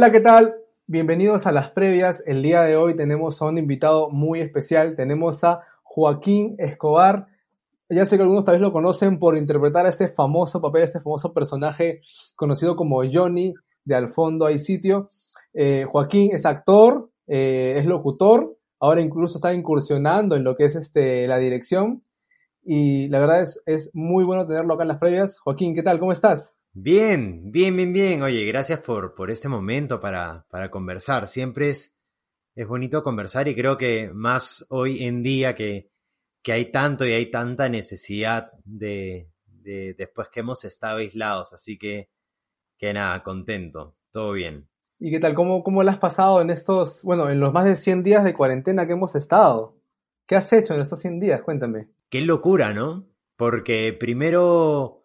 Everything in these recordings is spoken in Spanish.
Hola, ¿qué tal? Bienvenidos a las previas. El día de hoy tenemos a un invitado muy especial. Tenemos a Joaquín Escobar. Ya sé que algunos tal vez lo conocen por interpretar a este famoso papel, este famoso personaje conocido como Johnny de Al fondo hay sitio. Eh, Joaquín es actor, eh, es locutor, ahora incluso está incursionando en lo que es este, la dirección. Y la verdad es, es muy bueno tenerlo acá en las previas. Joaquín, ¿qué tal? ¿Cómo estás? Bien, bien, bien, bien. Oye, gracias por, por este momento para, para conversar. Siempre es, es bonito conversar y creo que más hoy en día que, que hay tanto y hay tanta necesidad de, de después que hemos estado aislados. Así que, que nada, contento, todo bien. ¿Y qué tal? ¿Cómo, ¿Cómo lo has pasado en estos, bueno, en los más de 100 días de cuarentena que hemos estado? ¿Qué has hecho en estos 100 días? Cuéntame. Qué locura, ¿no? Porque primero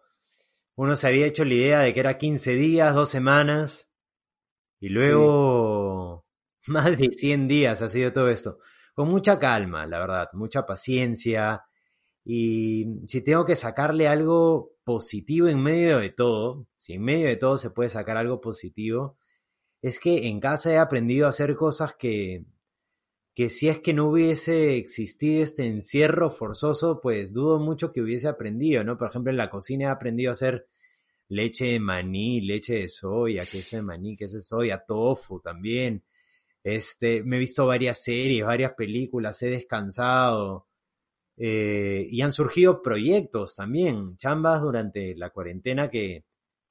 uno se había hecho la idea de que era 15 días, dos semanas, y luego más de 100 días ha sido todo esto. Con mucha calma, la verdad, mucha paciencia. Y si tengo que sacarle algo positivo en medio de todo, si en medio de todo se puede sacar algo positivo, es que en casa he aprendido a hacer cosas que, que si es que no hubiese existido este encierro forzoso, pues dudo mucho que hubiese aprendido, ¿no? Por ejemplo, en la cocina he aprendido a hacer leche de maní, leche de soya, queso de maní, queso de soya, tofu también. Este, me he visto varias series, varias películas, he descansado. Eh, y han surgido proyectos también, chambas durante la cuarentena que,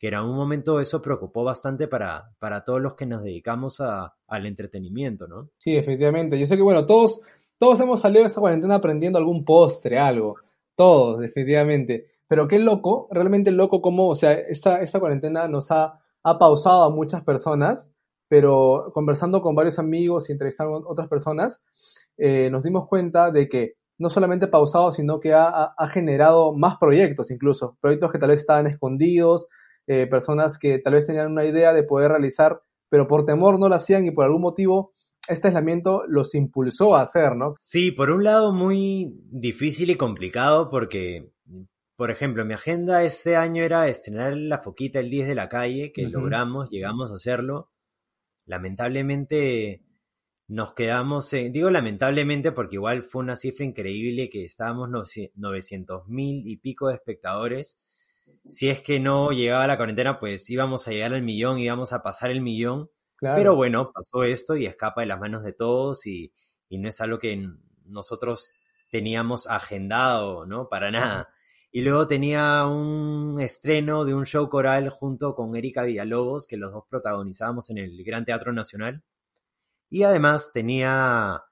que en un momento eso preocupó bastante para, para todos los que nos dedicamos a, al entretenimiento, ¿no? Sí, efectivamente. Yo sé que, bueno, todos, todos hemos salido de esta cuarentena aprendiendo algún postre, algo. Todos, definitivamente. Pero qué loco, realmente loco como, o sea, esta, esta cuarentena nos ha, ha pausado a muchas personas, pero conversando con varios amigos y entrevistando a otras personas, eh, nos dimos cuenta de que no solamente pausado, sino que ha, ha, generado más proyectos incluso, proyectos que tal vez estaban escondidos, eh, personas que tal vez tenían una idea de poder realizar, pero por temor no lo hacían y por algún motivo este aislamiento los impulsó a hacer, ¿no? Sí, por un lado muy difícil y complicado porque por ejemplo, mi agenda este año era estrenar la foquita el 10 de la calle, que logramos, llegamos a hacerlo. Lamentablemente nos quedamos, digo lamentablemente porque igual fue una cifra increíble que estábamos 900 mil y pico de espectadores. Si es que no llegaba la cuarentena, pues íbamos a llegar al millón, íbamos a pasar el millón. Pero bueno, pasó esto y escapa de las manos de todos y, y no es algo que nosotros teníamos agendado, ¿no? Para nada. Y luego tenía un estreno de un show coral junto con Erika Villalobos, que los dos protagonizábamos en el Gran Teatro Nacional. Y además tenía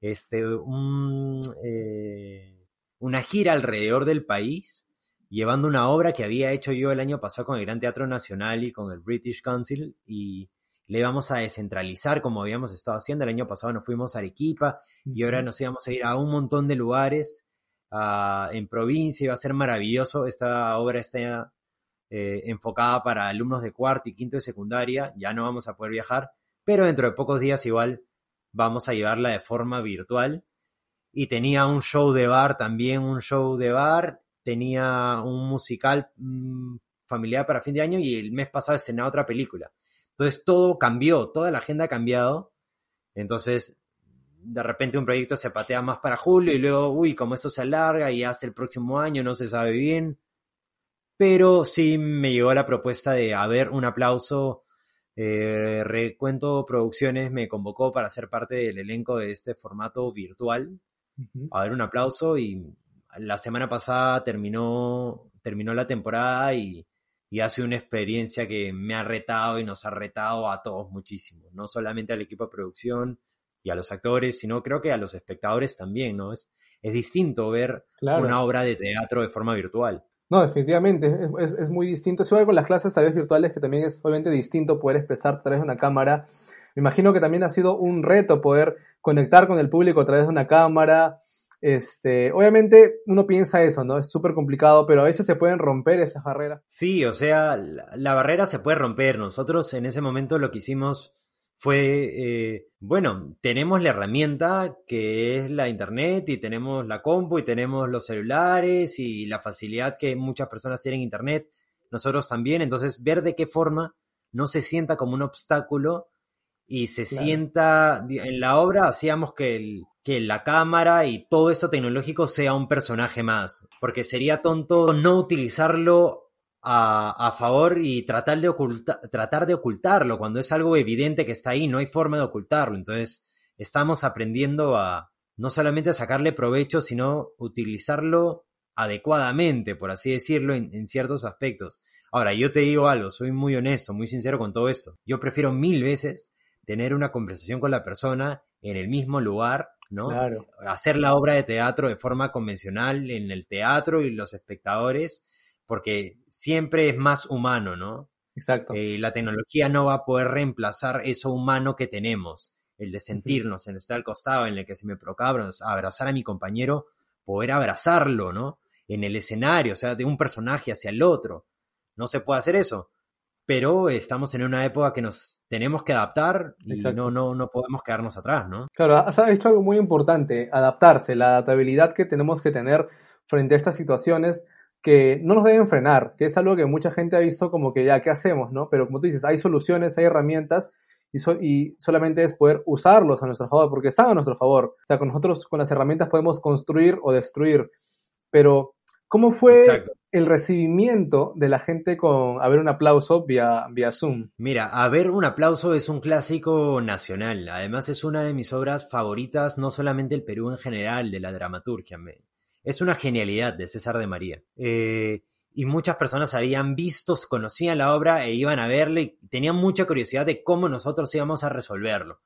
este, eh, una gira alrededor del país, llevando una obra que había hecho yo el año pasado con el Gran Teatro Nacional y con el British Council, y le íbamos a descentralizar como habíamos estado haciendo. El año pasado nos fuimos a Arequipa y ahora nos íbamos a ir a un montón de lugares en provincia va a ser maravilloso. Esta obra está eh, enfocada para alumnos de cuarto y quinto de secundaria, ya no vamos a poder viajar, pero dentro de pocos días igual vamos a llevarla de forma virtual. Y tenía un show de bar también, un show de bar, tenía un musical mm, familiar para fin de año y el mes pasado estrenaba otra película. Entonces todo cambió, toda la agenda ha cambiado. Entonces de repente un proyecto se patea más para julio y luego, uy, como eso se alarga y hace el próximo año, no se sabe bien. Pero sí me llegó la propuesta de haber un aplauso. Eh, Recuento Producciones me convocó para ser parte del elenco de este formato virtual. A ver un aplauso y la semana pasada terminó, terminó la temporada y, y ha sido una experiencia que me ha retado y nos ha retado a todos muchísimo. No solamente al equipo de producción, y a los actores, sino creo que a los espectadores también, ¿no? Es, es distinto ver una obra de teatro de forma virtual. No, definitivamente, es, es, muy distinto. Es igual con las clases tal vez virtuales, que también es obviamente distinto poder expresar a través de una cámara. Me imagino que también ha sido un reto poder conectar con el público a través de una cámara. Este, obviamente uno piensa eso, ¿no? Es súper complicado, pero a veces se pueden romper esas barreras. Sí, o sea, la, la barrera se puede romper. Nosotros en ese momento lo que hicimos fue, eh, bueno, tenemos la herramienta que es la internet y tenemos la compu y tenemos los celulares y la facilidad que muchas personas tienen internet, nosotros también, entonces ver de qué forma no se sienta como un obstáculo y se Claro. sienta, en la obra hacíamos que, el- que la cámara y todo esto tecnológico sea un personaje más, porque sería tonto no utilizarlo a, a favor y tratar de, tratar de ocultarlo cuando es algo evidente que está ahí, no hay forma de ocultarlo. Entonces, estamos aprendiendo a no solamente a sacarle provecho, sino utilizarlo adecuadamente, por así decirlo, en, en ciertos aspectos. Ahora, yo te digo algo, soy muy honesto, muy sincero con todo esto. Yo prefiero mil veces tener una conversación con la persona en el mismo lugar, ¿no? Claro. hacer la obra de teatro de forma convencional en el teatro y los espectadores, porque siempre es más humano, ¿no? Exacto. Eh, la tecnología no va a poder reemplazar eso humano que tenemos, el de sentirnos, en estar al costado, en el que se me procabra abrazar a mi compañero, poder abrazarlo, ¿no? En el escenario, o sea, de un personaje hacia el otro. No se puede hacer eso. Pero estamos en una época que nos tenemos que adaptar y Exacto. no, no, no podemos quedarnos atrás, ¿no? Claro, has dicho algo muy importante, adaptarse, la adaptabilidad que tenemos que tener frente a estas situaciones que no nos deben frenar, que es algo que mucha gente ha visto como que ya, ¿qué hacemos? ¿no? Pero como tú dices, hay soluciones, hay herramientas y, so- y solamente es poder usarlos a nuestro favor, porque están a nuestro favor. O sea, con nosotros, con las herramientas podemos construir o destruir. Pero, ¿cómo fue Exacto. el recibimiento de la gente con, a ver, un aplauso vía, vía Zoom? Mira, A ver, un aplauso es un clásico nacional. Además, es una de mis obras favoritas, no solamente del Perú en general, de la dramaturgia. Es una genialidad de César de María. Eh, y muchas personas habían visto, conocían la obra e iban a verla y tenían mucha curiosidad de cómo nosotros íbamos a resolverlo.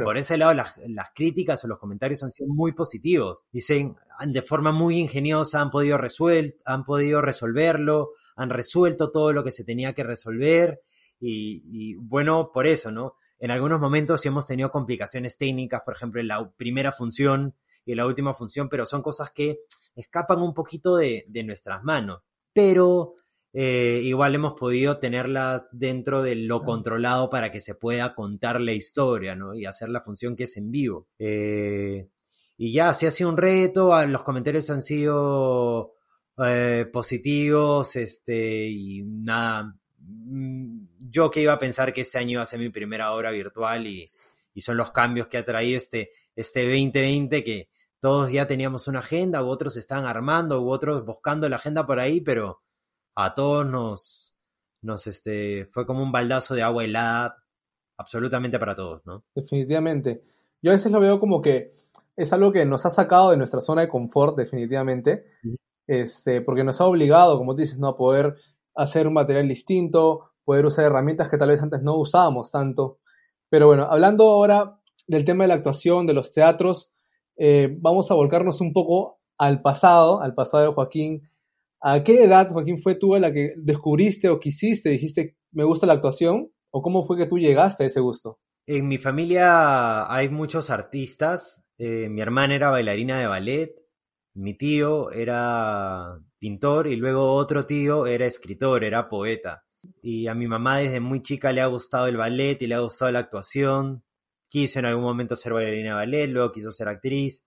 Y por ese lado, las, las críticas o los comentarios han sido muy positivos. Dicen, de forma muy ingeniosa han podido, resuel- han podido resolverlo, han resuelto todo lo que se tenía que resolver. Y, y bueno, por eso, ¿no? En algunos momentos sí hemos tenido complicaciones técnicas, por ejemplo, en la primera función y en la última función, pero son cosas que escapan un poquito de, de nuestras manos. Pero eh, igual hemos podido tenerla dentro de lo controlado para que se pueda contar la historia, ¿no? Y hacer la función que es en vivo. Eh, y ya, si ha sido un reto, ah, los comentarios han sido eh, positivos, este, y nada, mm, yo que iba a pensar que este año iba a ser mi primera obra virtual y, y son los cambios que ha traído este, este 2020 que todos ya teníamos una agenda, u otros estaban armando, u otros buscando la agenda por ahí, pero a todos nos, nos este, fue como un baldazo de agua helada, absolutamente para todos, ¿no? definitivamente. Yo a veces lo veo como que es algo que nos ha sacado de nuestra zona de confort, definitivamente, este, porque nos ha obligado, como dices, ¿no? a poder hacer un material distinto, poder usar herramientas que tal vez antes no usábamos tanto. Pero bueno, hablando ahora del tema de la actuación, de los teatros, eh, vamos a volcarnos un poco al pasado, al pasado de Joaquín. ¿A qué edad, Joaquín, fue tú a la que descubriste o quisiste, dijiste, me gusta la actuación? ¿O cómo fue que tú llegaste a ese gusto? En mi familia hay muchos artistas. eh, mi hermana era bailarina de ballet, mi tío era pintor y luego otro tío era escritor, era poeta. Y a mi mamá desde muy chica le ha gustado el ballet y le ha gustado la actuación. Quiso en algún momento ser bailarina de ballet, luego quiso ser actriz.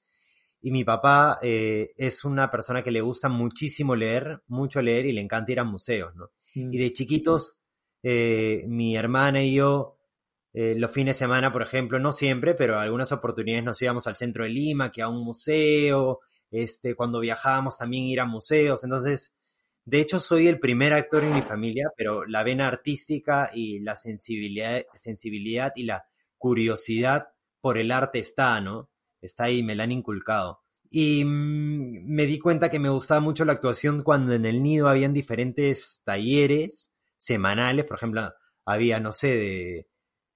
Y mi papá eh, es una persona que le gusta muchísimo leer, mucho leer y le encanta ir a museos, ¿no? Y de chiquitos, eh, mi hermana y yo, eh, los fines de semana, por ejemplo, no siempre, pero algunas oportunidades nos íbamos al centro de Lima, que a un museo, este, cuando viajábamos también ir a museos. Entonces, de hecho, soy el primer actor en mi familia, pero la vena artística y la sensibilidad, sensibilidad y la curiosidad por el arte está, ¿no? Está ahí, me la han inculcado. Y mm, me di cuenta que me gustaba mucho la actuación cuando en el nido habían diferentes talleres semanales, por ejemplo, había, no sé,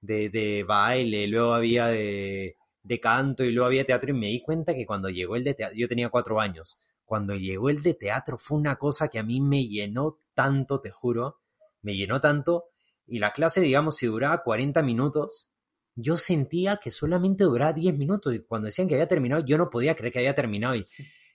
de, de, baile, luego había de, de canto y luego había teatro y me di cuenta que cuando llegó el de teatro, yo tenía cuatro años, cuando llegó el de teatro fue una cosa que a mí me llenó tanto, te juro, me llenó tanto y la clase, digamos, si duraba 40 minutos, yo sentía que solamente duraba 10 minutos y cuando decían que había terminado, yo no podía creer que había terminado y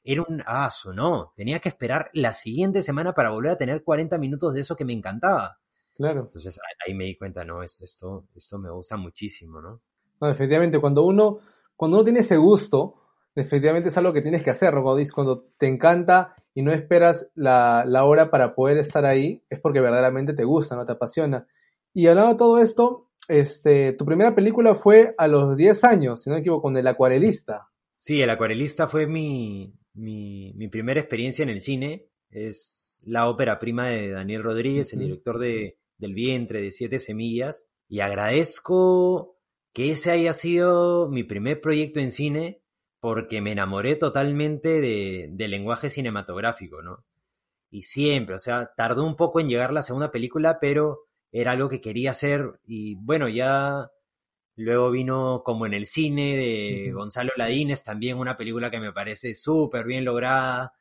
era un aso, no, tenía que esperar la siguiente semana para volver a tener 40 minutos de eso que me encantaba. Claro. Entonces ahí me di cuenta, no, es- esto, esto me gusta muchísimo, ¿no? No, definitivamente, cuando uno, cuando uno tiene ese gusto, definitivamente es algo que tienes que hacer, ¿no? Cuando te encanta y no esperas la, la hora para poder estar ahí, es porque verdaderamente te gusta, ¿no? Te apasiona. Y hablando de todo esto, este, tu primera película fue a los 10 años, si no me equivoco, con El Acuarelista. Sí, El Acuarelista fue mi, mi, mi primera experiencia en el cine. Es la ópera prima de Daniel Rodríguez, el director de Del vientre, de Siete Semillas. Y agradezco que ese haya sido mi primer proyecto en cine porque me enamoré totalmente de, del lenguaje cinematográfico, ¿no? Y siempre, o sea, tardó un poco en llegar la segunda película, pero era algo que quería hacer y bueno, ya luego vino como en el cine de. Gonzalo Ladines, también una película que me parece súper bien lograda.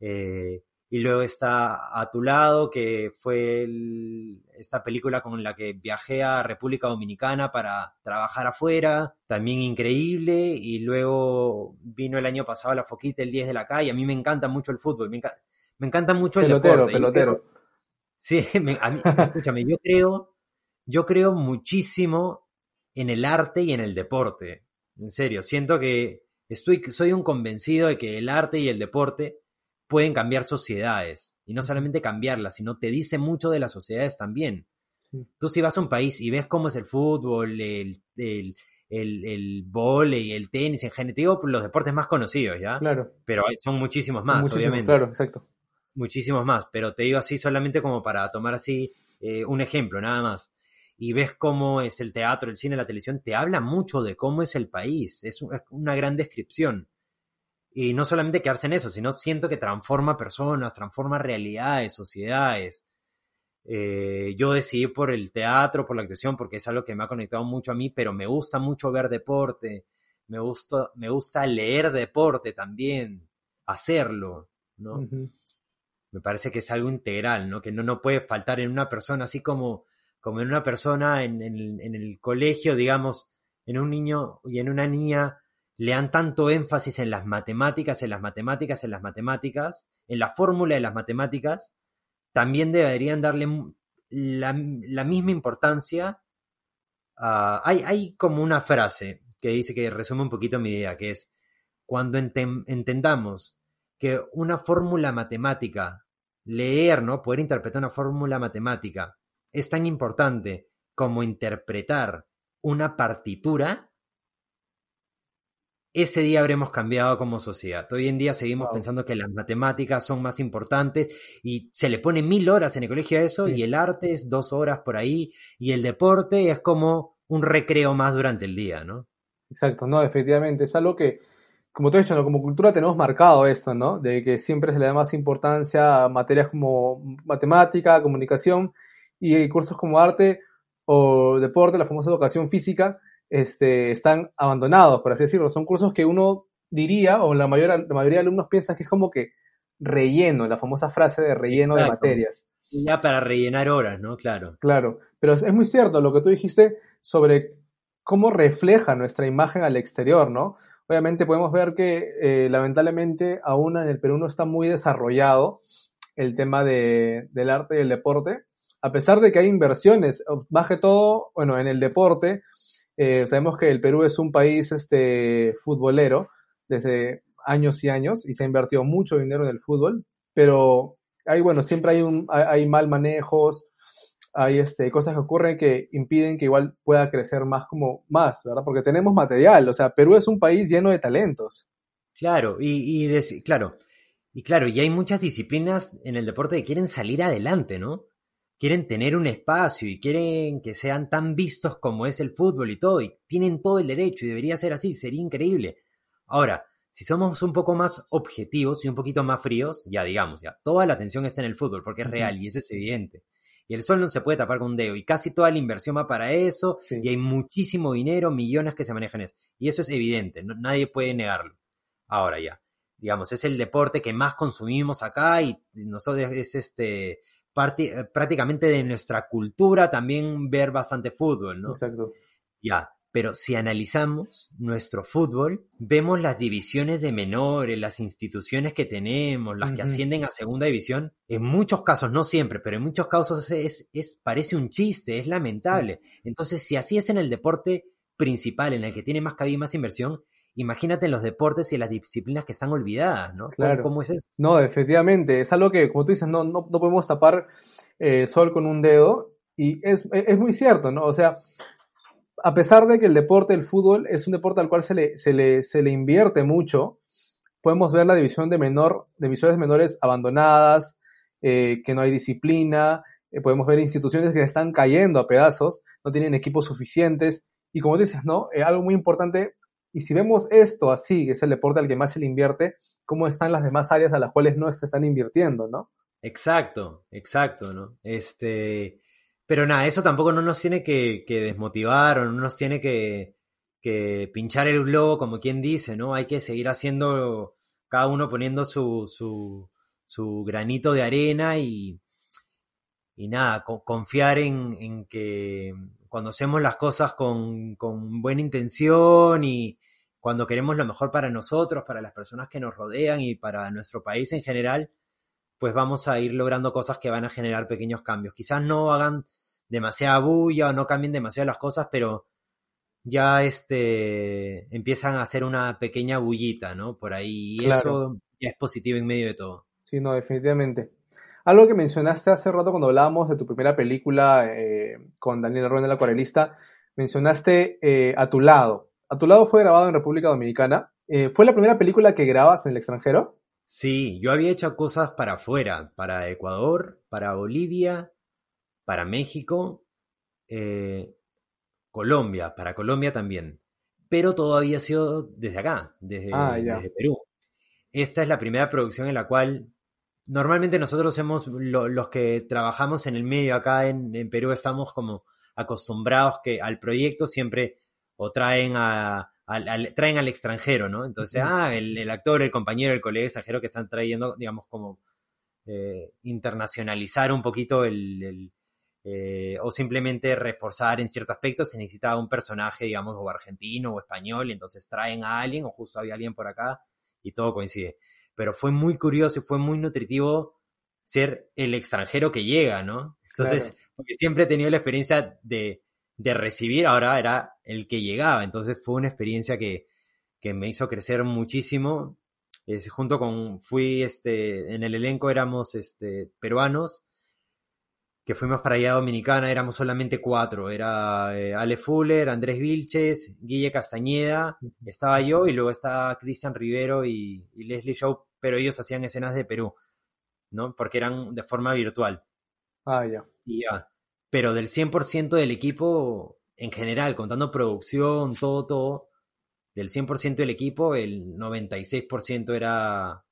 eh, y luego está A tu lado, que fue el- esta película con la que viajé a República Dominicana para trabajar afuera, también increíble. Y luego vino el año pasado La Foquita, el 10 de la calle. A mí me encanta mucho el fútbol, me, enca- me encanta mucho el Pelotero, deporte. Yo pelotero. Sí, me- a mí- escúchame, yo creo, yo creo muchísimo en el arte y en el deporte. En serio, siento que estoy, soy un convencido de que el arte y el deporte pueden cambiar sociedades. Y no solamente cambiarlas, sino te dice mucho de las sociedades también. Sí. Tú si vas a un país y ves cómo es el fútbol, el, el, el, el vóley, el tenis, en general, te digo los deportes más conocidos, ¿ya? Claro. Pero hay- son muchísimos más, muchísimos, obviamente Claro, exacto. Muchísimos más, pero te digo así solamente como para tomar así eh, un ejemplo, nada más. Y ves cómo es el teatro, el cine, la televisión, te habla mucho de cómo es el país, es, un- una gran descripción. Y no solamente quedarse en eso, sino siento que transforma personas, transforma realidades, sociedades. Eh, yo decidí por el teatro, por la actuación, porque es algo que me ha conectado mucho a mí, pero me gusta mucho ver deporte, me gusta, me gusta leer deporte también, hacerlo, ¿no? Me parece que es algo integral, ¿no? Que no, no puede faltar en una persona, así como, como en una persona en, en- el colegio, digamos, en un niño y en una niña le dan tanto énfasis en las matemáticas, en las matemáticas, en las matemáticas, en la fórmula de las matemáticas, también deberían darle la, la misma importancia. hay, hay como una frase que dice que resume un poquito mi idea, que es cuando enten- entendamos que una fórmula matemática, leer, ¿no? Poder interpretar una fórmula matemática es tan importante como interpretar una partitura, ese día habremos cambiado como sociedad. Hoy en día seguimos Wow. pensando que las matemáticas son más importantes y se le pone mil horas en el colegio a eso Sí. y el arte es dos horas por ahí y el deporte es como un recreo más durante el día, ¿no? Exacto, no, efectivamente, es algo que, como te he dicho, ¿no? como cultura tenemos marcado esto, ¿no? De que siempre se le da más importancia a materias como matemática, comunicación y cursos como arte o deporte, la famosa educación física, este, están abandonados, por así decirlo. Son cursos que uno diría, o la mayoría, la mayoría de alumnos piensan que es como que relleno, la famosa frase de relleno de materias. Ya para rellenar horas, ¿no? Claro. Claro, pero es muy cierto lo que tú dijiste sobre cómo refleja nuestra imagen al exterior, ¿no? Obviamente podemos ver que eh, lamentablemente aún en el Perú no está muy desarrollado el tema de, del arte y el deporte, a pesar de que hay inversiones, más que todo, bueno, en el deporte, eh, sabemos que el Perú es un país este, futbolero desde años y años y se ha invertido mucho dinero en el fútbol, pero hay, bueno, siempre hay, un, hay, hay mal manejos, hay este, cosas que ocurren que impiden que igual pueda crecer más como más, ¿verdad? Porque tenemos material, o sea, Perú es un país lleno de talentos. Claro, y, y claro, y claro, y hay muchas disciplinas en el deporte que quieren salir adelante, ¿no? Quieren tener un espacio y quieren que sean tan vistos como es el fútbol y todo, y tienen todo el derecho y debería ser así, sería increíble. Ahora, si somos un poco más objetivos y un poquito más fríos, ya digamos, ya, toda la atención está en el fútbol porque es real y eso es evidente. Y el sol no se puede tapar con un dedo y casi toda la inversión va para eso Sí. y hay muchísimo dinero, millones que se manejan eso. Y eso es evidente, no- nadie puede negarlo. Ahora ya, digamos, es el deporte que más consumimos acá y nosotros es este parte, eh, prácticamente de nuestra cultura también ver bastante fútbol, ¿no? Exacto. Ya, pero si analizamos nuestro fútbol, vemos las divisiones de menores, las instituciones que tenemos, las que ascienden a segunda división. En muchos casos, no siempre, pero en muchos casos es, es, parece un chiste, es lamentable. Entonces, si así es en el deporte principal, en el que tiene más cabida y más inversión, imagínate en los deportes y en las disciplinas que están olvidadas, ¿no? ¿Cómo- Claro. ¿Cómo, es eso? No, efectivamente, es algo que, como tú dices, no, no, no podemos tapar eh, sol con un dedo y es, es muy cierto, ¿no? O sea, a pesar de que el deporte, el fútbol, es un deporte al cual se le, se le, se le invierte mucho, podemos ver la división de menor, divisiones menores abandonadas, eh, que no hay disciplina, eh, podemos ver instituciones que están cayendo a pedazos, no tienen equipos suficientes, y como dices, ¿no? Eh, algo muy importante, y si vemos esto así, que es el deporte al que más se le invierte, ¿cómo están las demás áreas a las cuales no se están invirtiendo, ¿no? Exacto, exacto, ¿no? Este, pero nada, eso tampoco no nos tiene que, desmotivar o no nos tiene que, pinchar el globo, como quien dice, ¿no? Hay que seguir haciendo, cada uno poniendo su, granito de arena y, nada, confiar en, que cuando hacemos las cosas con, buena intención y cuando queremos lo mejor para nosotros, para las personas que nos rodean y para nuestro país en general, pues vamos a ir logrando cosas que van a generar pequeños cambios. Quizás no hagan demasiada bulla o no cambien demasiado las cosas, pero ya este empiezan a hacer una pequeña bullita, ¿no? Por ahí. Y eso ya es positivo en medio de todo. Sí, no, definitivamente. Algo que mencionaste hace rato cuando hablábamos de tu primera película eh, con Daniel Rueda, el acuarelista, mencionaste eh, A tu lado. A tu lado fue grabado en República Dominicana. Eh, ¿Fue la primera película que grabas en el extranjero? Sí, yo había hecho cosas para afuera, para Ecuador, para Bolivia, para México, eh, Colombia, para Colombia también. Pero todo había sido desde acá, desde, ah, Perú. Esta es la primera producción en la cual normalmente nosotros hemos, los que trabajamos en el medio acá en, en Perú, estamos como acostumbrados que al proyecto siempre o traen a al, traen al extranjero, ¿no? Entonces, ah, el, actor, el compañero, el colega extranjero que están trayendo, digamos, como eh, internacionalizar un poquito el, eh, o simplemente reforzar en cierto aspecto, se necesita un personaje, digamos, o argentino o español, y entonces traen a alguien, o justo había alguien por acá, y todo coincide. Pero fue muy curioso y fue muy nutritivo ser el extranjero que llega, ¿no? Entonces, porque siempre he tenido la experiencia de de recibir, ahora era el que llegaba. Entonces fue una experiencia que, me hizo crecer muchísimo. junto con, fui, este, en el elenco éramos, este, peruanos, que fuimos para allá a Dominicana, éramos solamente cuatro. Era eh, Ale Fuller, Andrés Vilches, Guille Castañeda, estaba yo y luego estaba Cristian Rivero y, Leslie Show, pero ellos hacían escenas de Perú, ¿no? Porque eran de forma virtual. Ah, ya. Y ya pero del 100% del equipo en general, contando producción, todo, todo, del 100% del equipo, el 96% era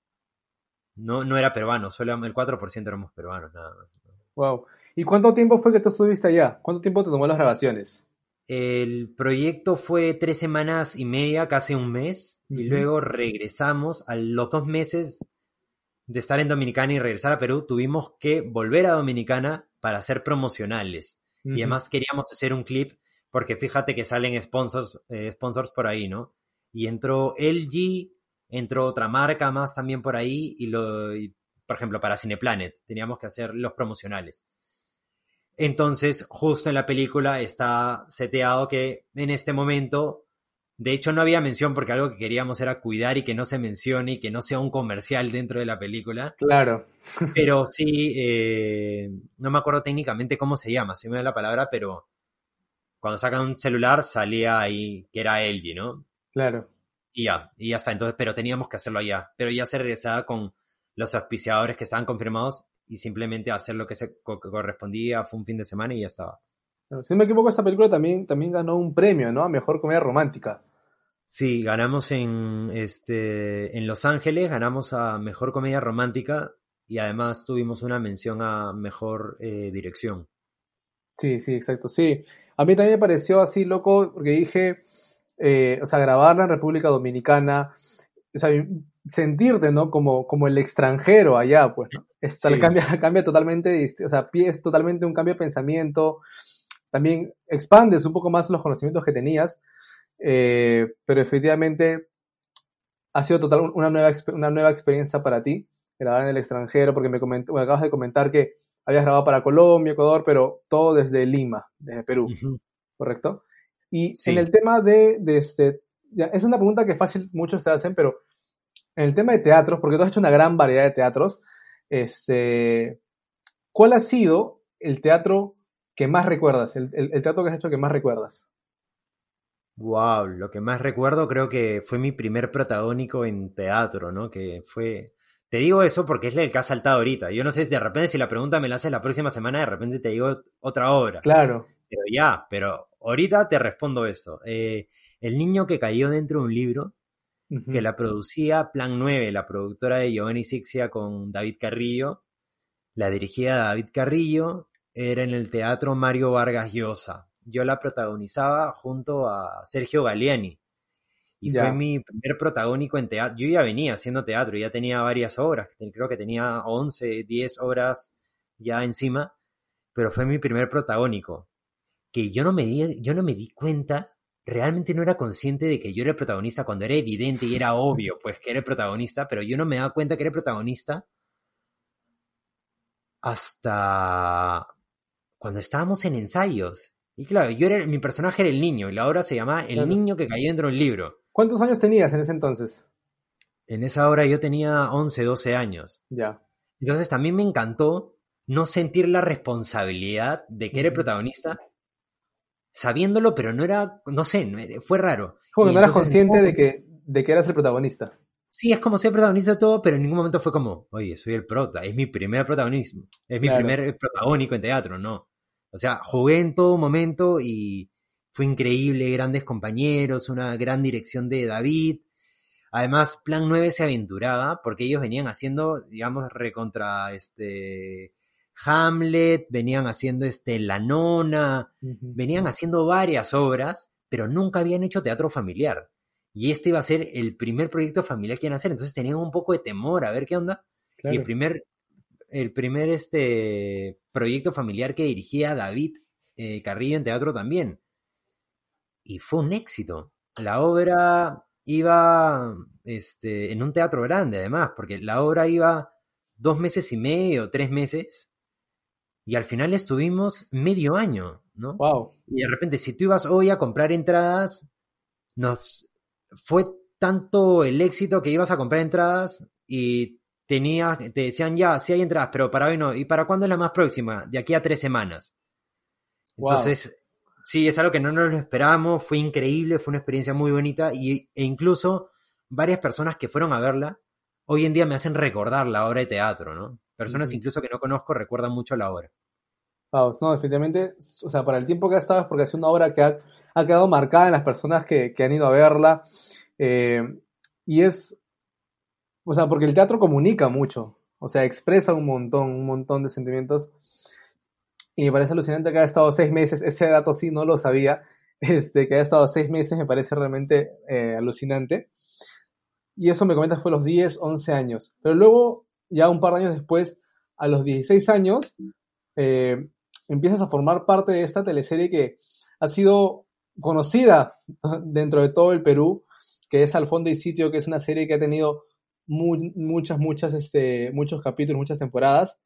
no, no era peruano, solo el 4% éramos peruanos, nada más. Wow. ¿Y cuánto tiempo fue que tú estuviste allá? ¿Cuánto tiempo te tomó las grabaciones? El proyecto fue tres semanas y media, casi un mes, y luego regresamos a los dos meses de estar en Dominicana y regresar a Perú, tuvimos que volver a Dominicana para ser promocionales. Y además queríamos hacer un clip porque fíjate que salen sponsors, eh, sponsors por ahí, ¿no? Y entró LG, entró otra marca más también por ahí y, lo, por ejemplo, para Cineplanet teníamos que hacer los promocionales. Entonces, justo en la película está seteado que en este momento de hecho, no había mención porque algo que queríamos era cuidar y que no se mencione y que no sea un comercial dentro de la película. Claro. Pero sí, eh, no me acuerdo técnicamente cómo se llama, si me da la palabra, pero cuando sacan un celular salía ahí que era LG, ¿no? Claro. Y ya, y ya está. Entonces, pero teníamos que hacerlo allá. Pero ya se regresaba con los auspiciadores que estaban confirmados y simplemente hacer lo que se correspondía. Fue un fin de semana y ya estaba. Si no me equivoco, esta película también, también ganó un premio, ¿no? A Mejor Comedia Romántica. Sí, ganamos en, este, en Los Ángeles, ganamos a Mejor Comedia Romántica y además tuvimos una mención a Mejor eh, Dirección. Sí, sí, exacto, sí. A mí también me pareció así loco porque dije, eh, o sea, grabarla en República Dominicana, o sea, sentirte, ¿no? Como, como el extranjero allá, pues, ¿no? cambia, cambia totalmente, o sea, es totalmente un cambio de pensamiento, también expandes un poco más los conocimientos que tenías, eh, pero efectivamente ha sido total una nueva, una nueva experiencia para ti, grabar en el extranjero, porque me, acabas de comentar que habías grabado para Colombia, Ecuador, pero todo desde Lima, desde Perú, ¿correcto? Y en el tema de, este, es una pregunta que fácil muchos te hacen, pero en el tema de teatros, porque tú has hecho una gran variedad de teatros, este, ¿cuál ha sido el teatro que más recuerdas? El, el, teatro que has hecho que más recuerdas. Wow, lo que más recuerdo creo que fue mi primer protagónico en teatro, ¿no? Que fue... Te digo eso porque es el que ha saltado ahorita. Yo no sé si de repente si la pregunta me la haces la próxima semana, de repente te digo otra obra. Claro. Pero ya, pero ahorita te respondo eso. Eh, el niño que cayó dentro de un libro, que la producía Plan 9, la productora de Giovanni Sixia con David Carrillo, la dirigía David Carrillo, era en el Teatro Mario Vargas Llosa. Yo la protagonizaba junto a Sergio Galiani. Y fue mi primer protagónico en teatro. Yo ya venía haciendo teatro, ya tenía varias obras, creo que tenía 11, 10 obras ya encima, pero fue mi primer protagónico. Que yo no me di, yo no me di cuenta, realmente no era consciente de que yo era el protagonista cuando era evidente y era obvio, pues que era el protagonista, pero yo no me daba cuenta que era el protagonista hasta cuando estábamos en ensayos. Y claro, yo era, mi personaje era el niño, y la obra se llamaba El niño que cayó dentro del libro. ¿Cuántos años tenías en ese entonces? En esa obra yo tenía 11, 12 años. Ya. Entonces también me encantó no sentir la responsabilidad de que era el protagonista, sabiéndolo, pero no era, no sé, fue raro. Como que no eras consciente de que, de que eras el protagonista. Sí, es como ser protagonista de todo, pero en ningún momento fue como, oye, soy el prota, es mi primer protagonismo, es mi primer protagónico en teatro, no. O sea, jugué en todo momento y fue increíble, grandes compañeros, una gran dirección de David. Además, Plan 9 se aventuraba porque ellos venían haciendo, digamos, recontra este Hamlet, venían haciendo este La Nona, venían haciendo varias obras, pero nunca habían hecho teatro familiar. Y este iba a ser el primer proyecto familiar que iban a hacer, entonces tenían un poco de temor a ver qué onda. Y el primer, el primer este, proyecto familiar que dirigía David eh, Carrillo en teatro también. Y fue un éxito. La obra iba este, en un teatro grande, además, porque la obra iba dos meses y medio, tres meses, y al final estuvimos medio año, ¿no? Wow. Y de repente, si tú ibas hoy a comprar entradas, nos fue tanto el éxito que ibas a comprar entradas y tenía, te decían ya, sí hay entradas, pero para hoy no. ¿Y para cuándo es la más próxima? De aquí a tres semanas. Entonces, sí, es algo que no nos lo esperábamos, fue increíble, fue una experiencia muy bonita y, e incluso varias personas que fueron a verla hoy en día me hacen recordar la obra de teatro, ¿no? Personas incluso que no conozco recuerdan mucho la obra. Wow, no, definitivamente, o sea, para el tiempo que ha estado es porque es una obra que ha ha quedado marcada en las personas que, han ido a verla. Eh, y es, o sea, porque el teatro comunica mucho, o sea, expresa un montón, un montón de sentimientos. Y me parece alucinante que haya estado seis meses, ese dato sí no lo sabía, este, que haya estado seis meses me parece realmente eh, alucinante. Y eso me comentas fue los 10, 11 años. Pero luego, ya un par de años después, a los 16 años, eh, empiezas a formar parte de esta teleserie que ha sido conocida dentro de todo el Perú, que es Al fondo y sitio, que es una serie que ha tenido muchas, muchas, este, muchos capítulos, muchas temporadas.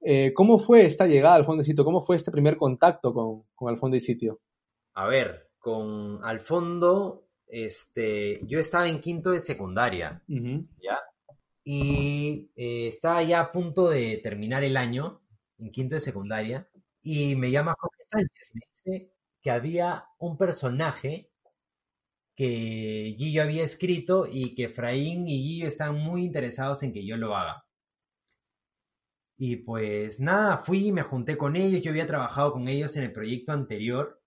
Eh, ¿Cómo fue esta llegada al fondo y sitio? ¿Cómo fue este primer contacto con, con Al fondo y sitio? A ver, con Al fondo, este, yo estaba en quinto de secundaria, ¿ya? Y eh, estaba ya a punto de terminar el año, en quinto de secundaria, y me llama Jorge Sánchez, me dice, que había un personaje que Gillo había escrito y que Efraín y Gillo están muy interesados en que yo lo haga. Y pues nada, fui, y me junté con ellos, yo había trabajado con ellos en el proyecto anterior,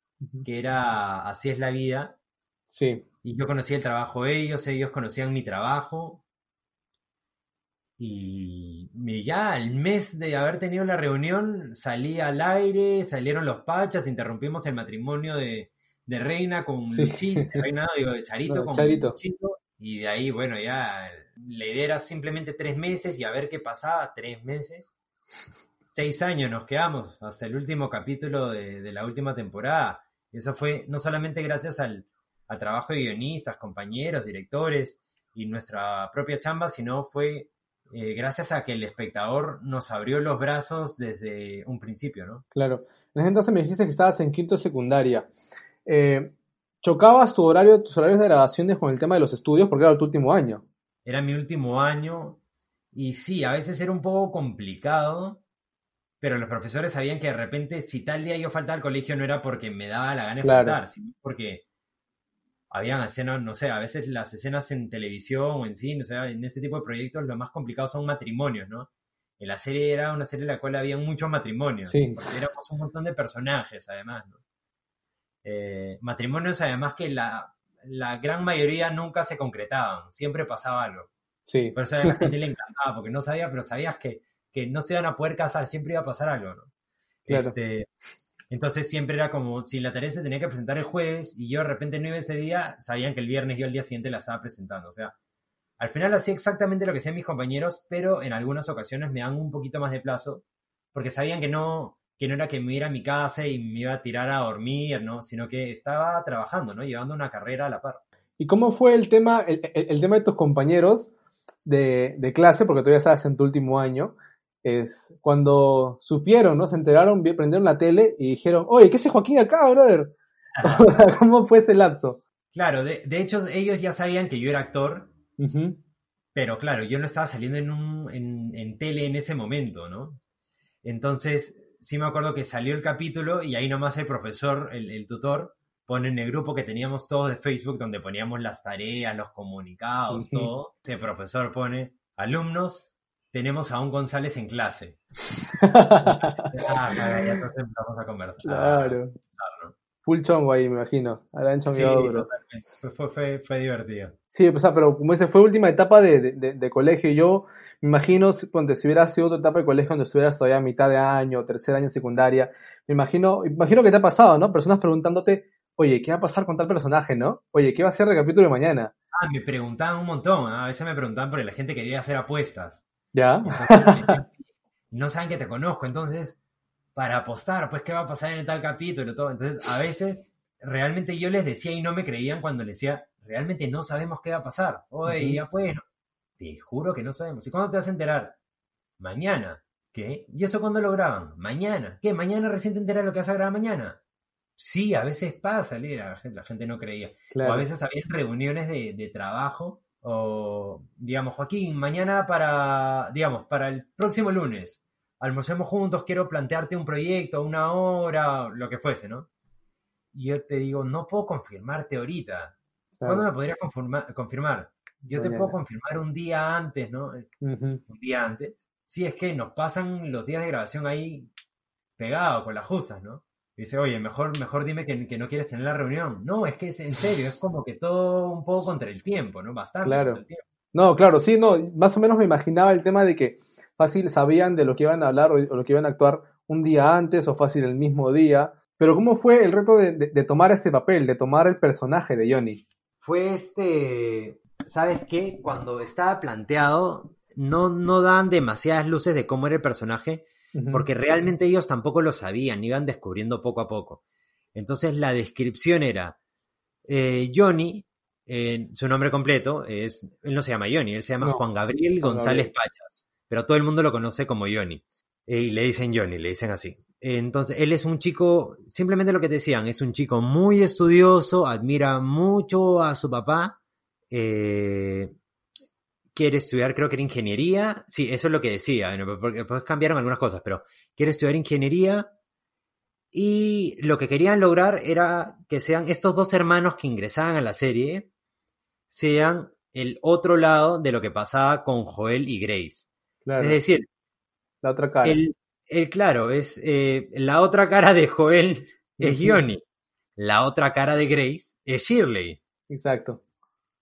que era Así es la vida. Sí. Y yo conocía el trabajo de ellos, ellos conocían mi trabajo, y ya al mes de haber tenido la reunión salí al aire, salieron los pachas, interrumpimos el matrimonio de, Reina con Luchito, Reina, digo, de Charito con Charito. y de ahí, bueno, ya la idea era simplemente tres meses y a ver qué pasaba, tres meses. Seis años nos quedamos hasta el último capítulo de, la última temporada. Eso fue no solamente gracias al, al trabajo de guionistas, compañeros, directores y nuestra propia chamba, sino fue eh, gracias a que el espectador nos abrió los brazos desde un principio, ¿no? Claro. En ese entonces me dijiste que estabas en quinto secundaria. Eh, ¿Chocabas tu horario, tus horarios de grabaciones con el tema de los estudios? Porque era tu último año. Era mi último año y sí, a veces era un poco complicado, pero los profesores sabían que de repente si tal día yo faltaba al colegio no era porque me daba la gana de faltar, sino porque habían escenas, no sé, a veces las escenas en televisión o en cine, o sea, en este tipo de proyectos lo más complicado son matrimonios, ¿no? En la serie era una serie en la cual había muchos matrimonios, Sí. porque éramos un montón de personajes, además, ¿no? Eh, matrimonios, además, que la, la gran mayoría nunca se concretaban, siempre pasaba algo. Sí, Por eso a la gente le encantaba, porque no sabía, pero sabías que, que no se iban a poder casar, siempre iba a pasar algo, ¿no? Claro. Este, entonces siempre era como, si la tarea se tenía que presentar el jueves y yo de repente no iba ese día, sabían que el viernes yo al día siguiente la estaba presentando. O sea, al final hacía exactamente lo que hacían mis compañeros, pero en algunas ocasiones me dan un poquito más de plazo, porque sabían que no, que no era que me iba a mi casa y me iba a tirar a dormir, ¿no? Sino que estaba trabajando, ¿no? Llevando una carrera a la par. ¿Y cómo fue el tema, el, el- tema de tus compañeros de, de clase, porque todavía estás en tu último año, es cuando supieron, ¿no? Se enteraron, prendieron la tele y dijeron, oye, ¿qué hace Joaquín acá, brother? ¿Cómo fue ese lapso? Claro, de, de hecho ellos ya sabían que yo era actor, Ujú, Pero claro, yo no estaba saliendo en, un, en, en tele en ese momento, ¿no? Entonces, sí me acuerdo que salió el capítulo y ahí nomás el profesor, el, el tutor, pone en el grupo que teníamos todos de Facebook donde poníamos las tareas, los comunicados, todo. Ese profesor pone, alumnos, tenemos a un González en clase. Ah, caray, ya entonces empezamos a conversar. Claro. Claro. Full chongo ahí, me imagino. Sí, duro. Fue, fue, fue, divertido. Sí, o sea, pero como dice, fue última etapa de, de, de- de colegio. Yo me imagino, si- ponte, si hubiera sido otra etapa de colegio donde estuvieras todavía a mitad de año, tercer año secundaria, me imagino, imagino que te ha pasado, ¿no? Personas preguntándote, oye, ¿qué va a pasar con tal personaje, no? Oye, ¿qué va a ser el capítulo de mañana? Ah, me preguntaban un montón. A veces me preguntaban porque la gente quería hacer apuestas. ¿Ya? Entonces no saben que te conozco, entonces, para apostar, pues, ¿qué va a pasar en tal capítulo? Todo. Entonces, a veces, realmente yo les decía y no me creían cuando les decía, realmente no sabemos qué va a pasar. Oye, ya pues. Te juro que no sabemos. ¿Y cuándo te vas a enterar? Mañana. ¿Qué? ¿Y eso cuándo lo graban? Mañana. ¿Qué? ¿Mañana recién te enteras lo que vas a grabar mañana? Sí, a veces pasa, la gente, la gente no creía. O a Claro. veces había reuniones de, de trabajo, o digamos, Joaquín, mañana para, digamos, para el próximo lunes, almorcemos juntos, quiero plantearte un proyecto, una hora, lo que fuese, ¿no? Y yo te digo, no puedo confirmarte ahorita. claro. ¿Cuándo me podrías confirma- confirmar? Yo te puedo confirmar un día antes, ¿no? Ujú. Un día antes. Sí, es que nos pasan los días de grabación ahí pegados con las justas, ¿no? Dice, oye, mejor, mejor dime que, que no quieres tener la reunión. No, es que es en serio, es como que todo un poco contra el tiempo, ¿no? Bastante Claro. contra el tiempo. No, claro, sí, no, más o menos me imaginaba el tema de que fácil sabían de lo que iban a hablar o, o lo que iban a actuar un día antes o fácil el mismo día. Pero ¿cómo fue el reto de, de- de tomar este papel, de tomar el personaje de Johnny? Fue este, ¿sabes qué? Cuando estaba planteado, no, no dan demasiadas luces de cómo era el personaje, porque realmente ellos tampoco lo sabían, iban descubriendo poco a poco. Entonces la descripción era, eh, Johnny, eh, su nombre completo es, él no se llama Johnny, él se llama No, Juan Gabriel González Gabriel. Pachas, pero todo el mundo lo conoce como Johnny. Eh, y le dicen Johnny, le dicen así. Entonces, él es un chico, simplemente lo que te decían, es un chico muy estudioso, admira mucho a su papá, eh, quiere estudiar, creo que era ingeniería, sí, eso es lo que decía, bueno, porque después cambiaron algunas cosas, pero quiere estudiar ingeniería y lo que querían lograr era que sean estos dos hermanos que ingresaban a la serie, sean el otro lado de lo que pasaba con Joel y Grace. Claro, Es decir, la otra cara. el, el claro, es eh, la otra cara de Joel es. Johnny, la otra cara de Grace es Shirley. Exacto.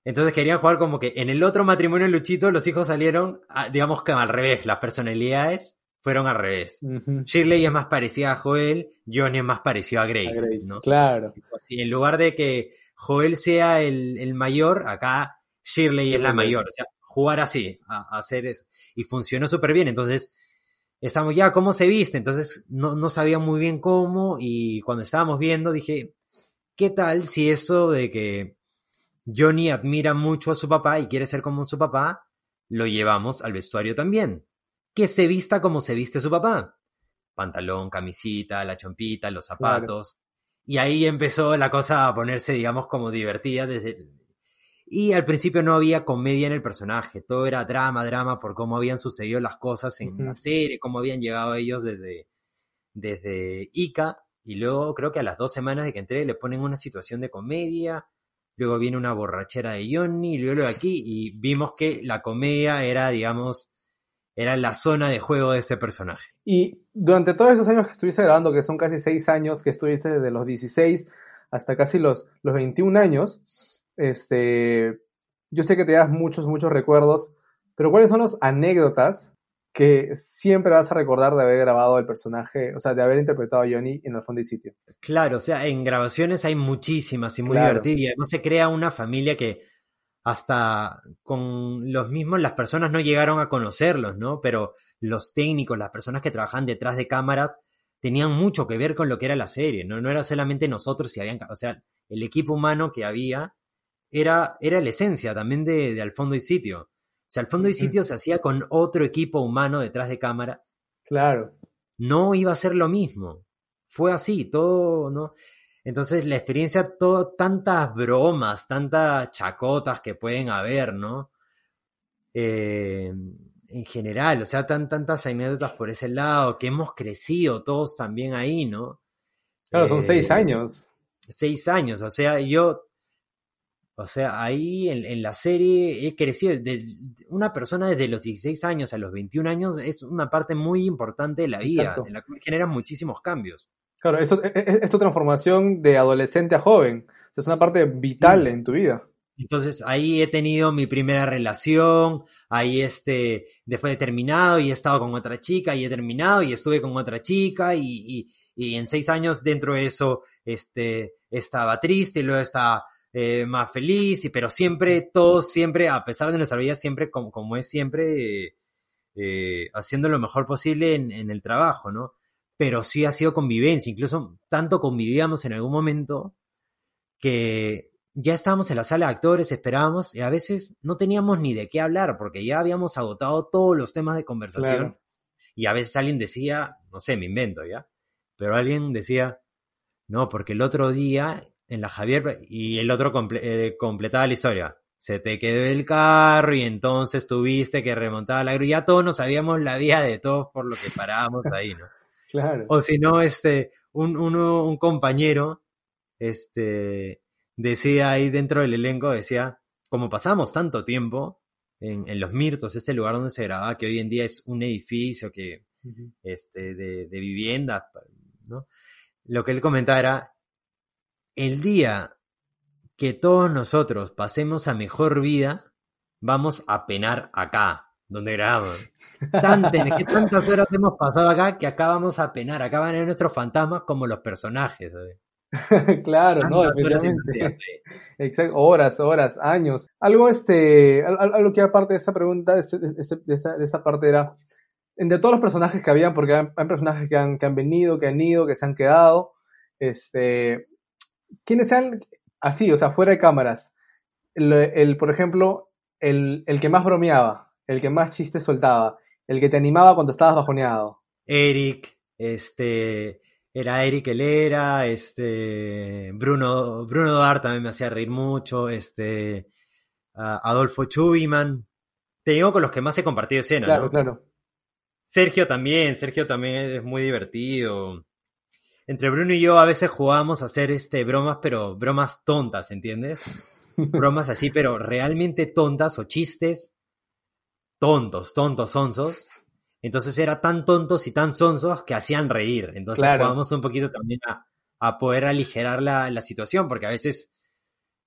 Entonces querían jugar como que en el otro matrimonio Luchito los hijos salieron, a- digamos que al revés, las personalidades fueron al revés. Shirley es más parecida a Joel, Johnny es más parecido a Grace. A Grace, ¿no? Claro. Así, en lugar de que Joel sea el, el mayor, acá Shirley es la mayor. O sea, jugar así, a, a hacer eso. Y funcionó súper bien. Entonces, estamos ya, ¿cómo se viste? Entonces, no, no sabía muy bien cómo. Y cuando estábamos viendo, dije, ¿qué tal si esto de que Johnny admira mucho a su papá y quiere ser como su papá, lo llevamos al vestuario también? Que se vista como se viste su papá. Pantalón, camisita, la chompita, los Claro. zapatos. Y ahí empezó la cosa a ponerse, digamos, como divertida desde... Y al principio no había comedia en el personaje, todo era drama, drama por cómo habían sucedido las cosas en la serie, cómo habían llegado ellos desde, desde Ica, y luego creo que a las dos semanas de que entré le ponen una situación de comedia, luego viene una borrachera de Johnny, y luego aquí, y vimos que la comedia era, digamos, era la zona de juego de ese personaje. Y durante todos esos años que estuviste grabando, que son casi seis años, que estuviste desde los 16 hasta casi los, los 21 años, este, yo sé que te das muchos, muchos recuerdos, pero ¿cuáles son las anécdotas que siempre vas a recordar de haber grabado el personaje, o sea, de haber interpretado a Johnny en el fondo y sitio? Claro, o sea, en grabaciones hay muchísimas y muy Claro. divertidas. Y además se crea una familia que hasta con los mismos, las personas no llegaron a conocerlos, ¿no? Pero los técnicos, las personas que trabajan detrás de cámaras, tenían mucho que ver con lo que era la serie, ¿no? No era solamente nosotros, si habían, o sea, el equipo humano que había era, era la esencia también de, de Al Fondo y Sitio. Sea, Al Fondo y. Sitio se hacía con otro equipo humano detrás de cámaras Claro. no iba a ser lo mismo. Fue así, todo, ¿no? Entonces la experiencia, todo, tantas bromas, tantas chacotas que pueden haber, ¿no? Eh, en general, o sea, tan, tantas anécdotas por ese lado, que hemos crecido todos también ahí, ¿no? Claro, son Eh, seis años. Seis años, o sea, yo, o sea, ahí en, en la serie he crecido, de, una persona desde los 16 años a los 21 años es una parte muy importante de la vida, Exacto. en la cual genera muchísimos cambios. Claro, esto, e- e- es tu transformación de adolescente a joven. O sea, es una parte vital Sí. en tu vida. Entonces ahí he tenido mi primera relación, ahí este, después he terminado y he estado con otra chica y he terminado y estuve con otra chica y, y, y en seis años dentro de eso este, estaba triste y luego estaba eh, más feliz, y, pero siempre, todos siempre, a pesar de nuestra vida, siempre como, como es siempre, eh, haciendo lo mejor posible en, en el trabajo, ¿no? Pero sí ha sido convivencia, incluso tanto convivíamos en algún momento que ya estábamos en la sala de actores, esperábamos y a veces no teníamos ni de qué hablar porque ya habíamos agotado todos los temas de conversación Claro. y a veces alguien decía, no sé, me invento ya, pero alguien decía, no, porque el otro día en la Javier y el otro comple- eh, completaba la historia. Se te quedó el carro y entonces tuviste que remontar la grúa. Ya todos nos sabíamos la vida de todos por lo que parábamos ahí, ¿no? Claro. O si no, este, un, uno- un compañero, este, decía ahí dentro del elenco, decía, como pasamos tanto tiempo en, en Los Mirtos, este lugar donde se grababa, que hoy en día es un edificio que, este, de, de viviendas, ¿no? Lo que él comentaba era, el día que todos nosotros pasemos a mejor vida, vamos a penar acá, donde grabamos. Tantas horas hemos pasado acá que acá vamos a penar, acá van a ser nuestros fantasmas como los personajes. ¿sabes? claro, no, Tantas definitivamente. Exacto, horas, horas, años. Algo, este, al- al- algo que aparte de esta pregunta, de, este- este- de esta, de esta parte era, entre todos los personajes que habían, porque hay, hay personajes que han, que han venido, que han ido, que se han quedado, este, ¿quiénes sean así, o sea, fuera de cámaras? El, el, por ejemplo, el, el que más bromeaba, el que más chistes soltaba, el que te animaba cuando estabas bajoneado. Eric, este, era Eric él era, este, Bruno, Bruno Dar también me hacía reír mucho, este, Adolfo Chubiman. Te digo con los que más he compartido escena, Claro, ¿no? claro. Sergio también, Sergio también es muy divertido. Entre Bruno y yo a veces jugábamos a hacer este bromas, pero bromas tontas, ¿entiendes? Bromas así, pero realmente tontas o chistes tontos, tontos, sonsos. Entonces era tan tontos y tan sonsos que hacían reír. Entonces Claro. jugábamos un poquito también a, a poder aligerar la, la situación, porque a veces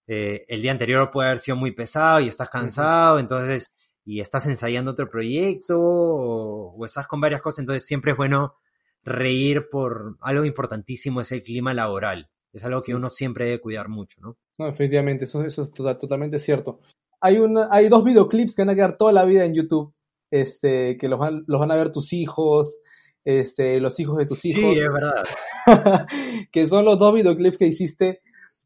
eh, el día anterior puede haber sido muy pesado y estás cansado, entonces, y estás ensayando otro proyecto o, o estás con varias cosas, entonces siempre es bueno reír por algo importantísimo, es el clima laboral. Es algo que uno siempre debe cuidar mucho, ¿no? No, efectivamente, eso, eso es tota- totalmente cierto. Hay, una, hay dos videoclips que van a quedar toda la vida en YouTube, este, que los van, los van a ver tus hijos, este, los hijos de tus hijos, Sí, es verdad. que son los dos videoclips que hiciste.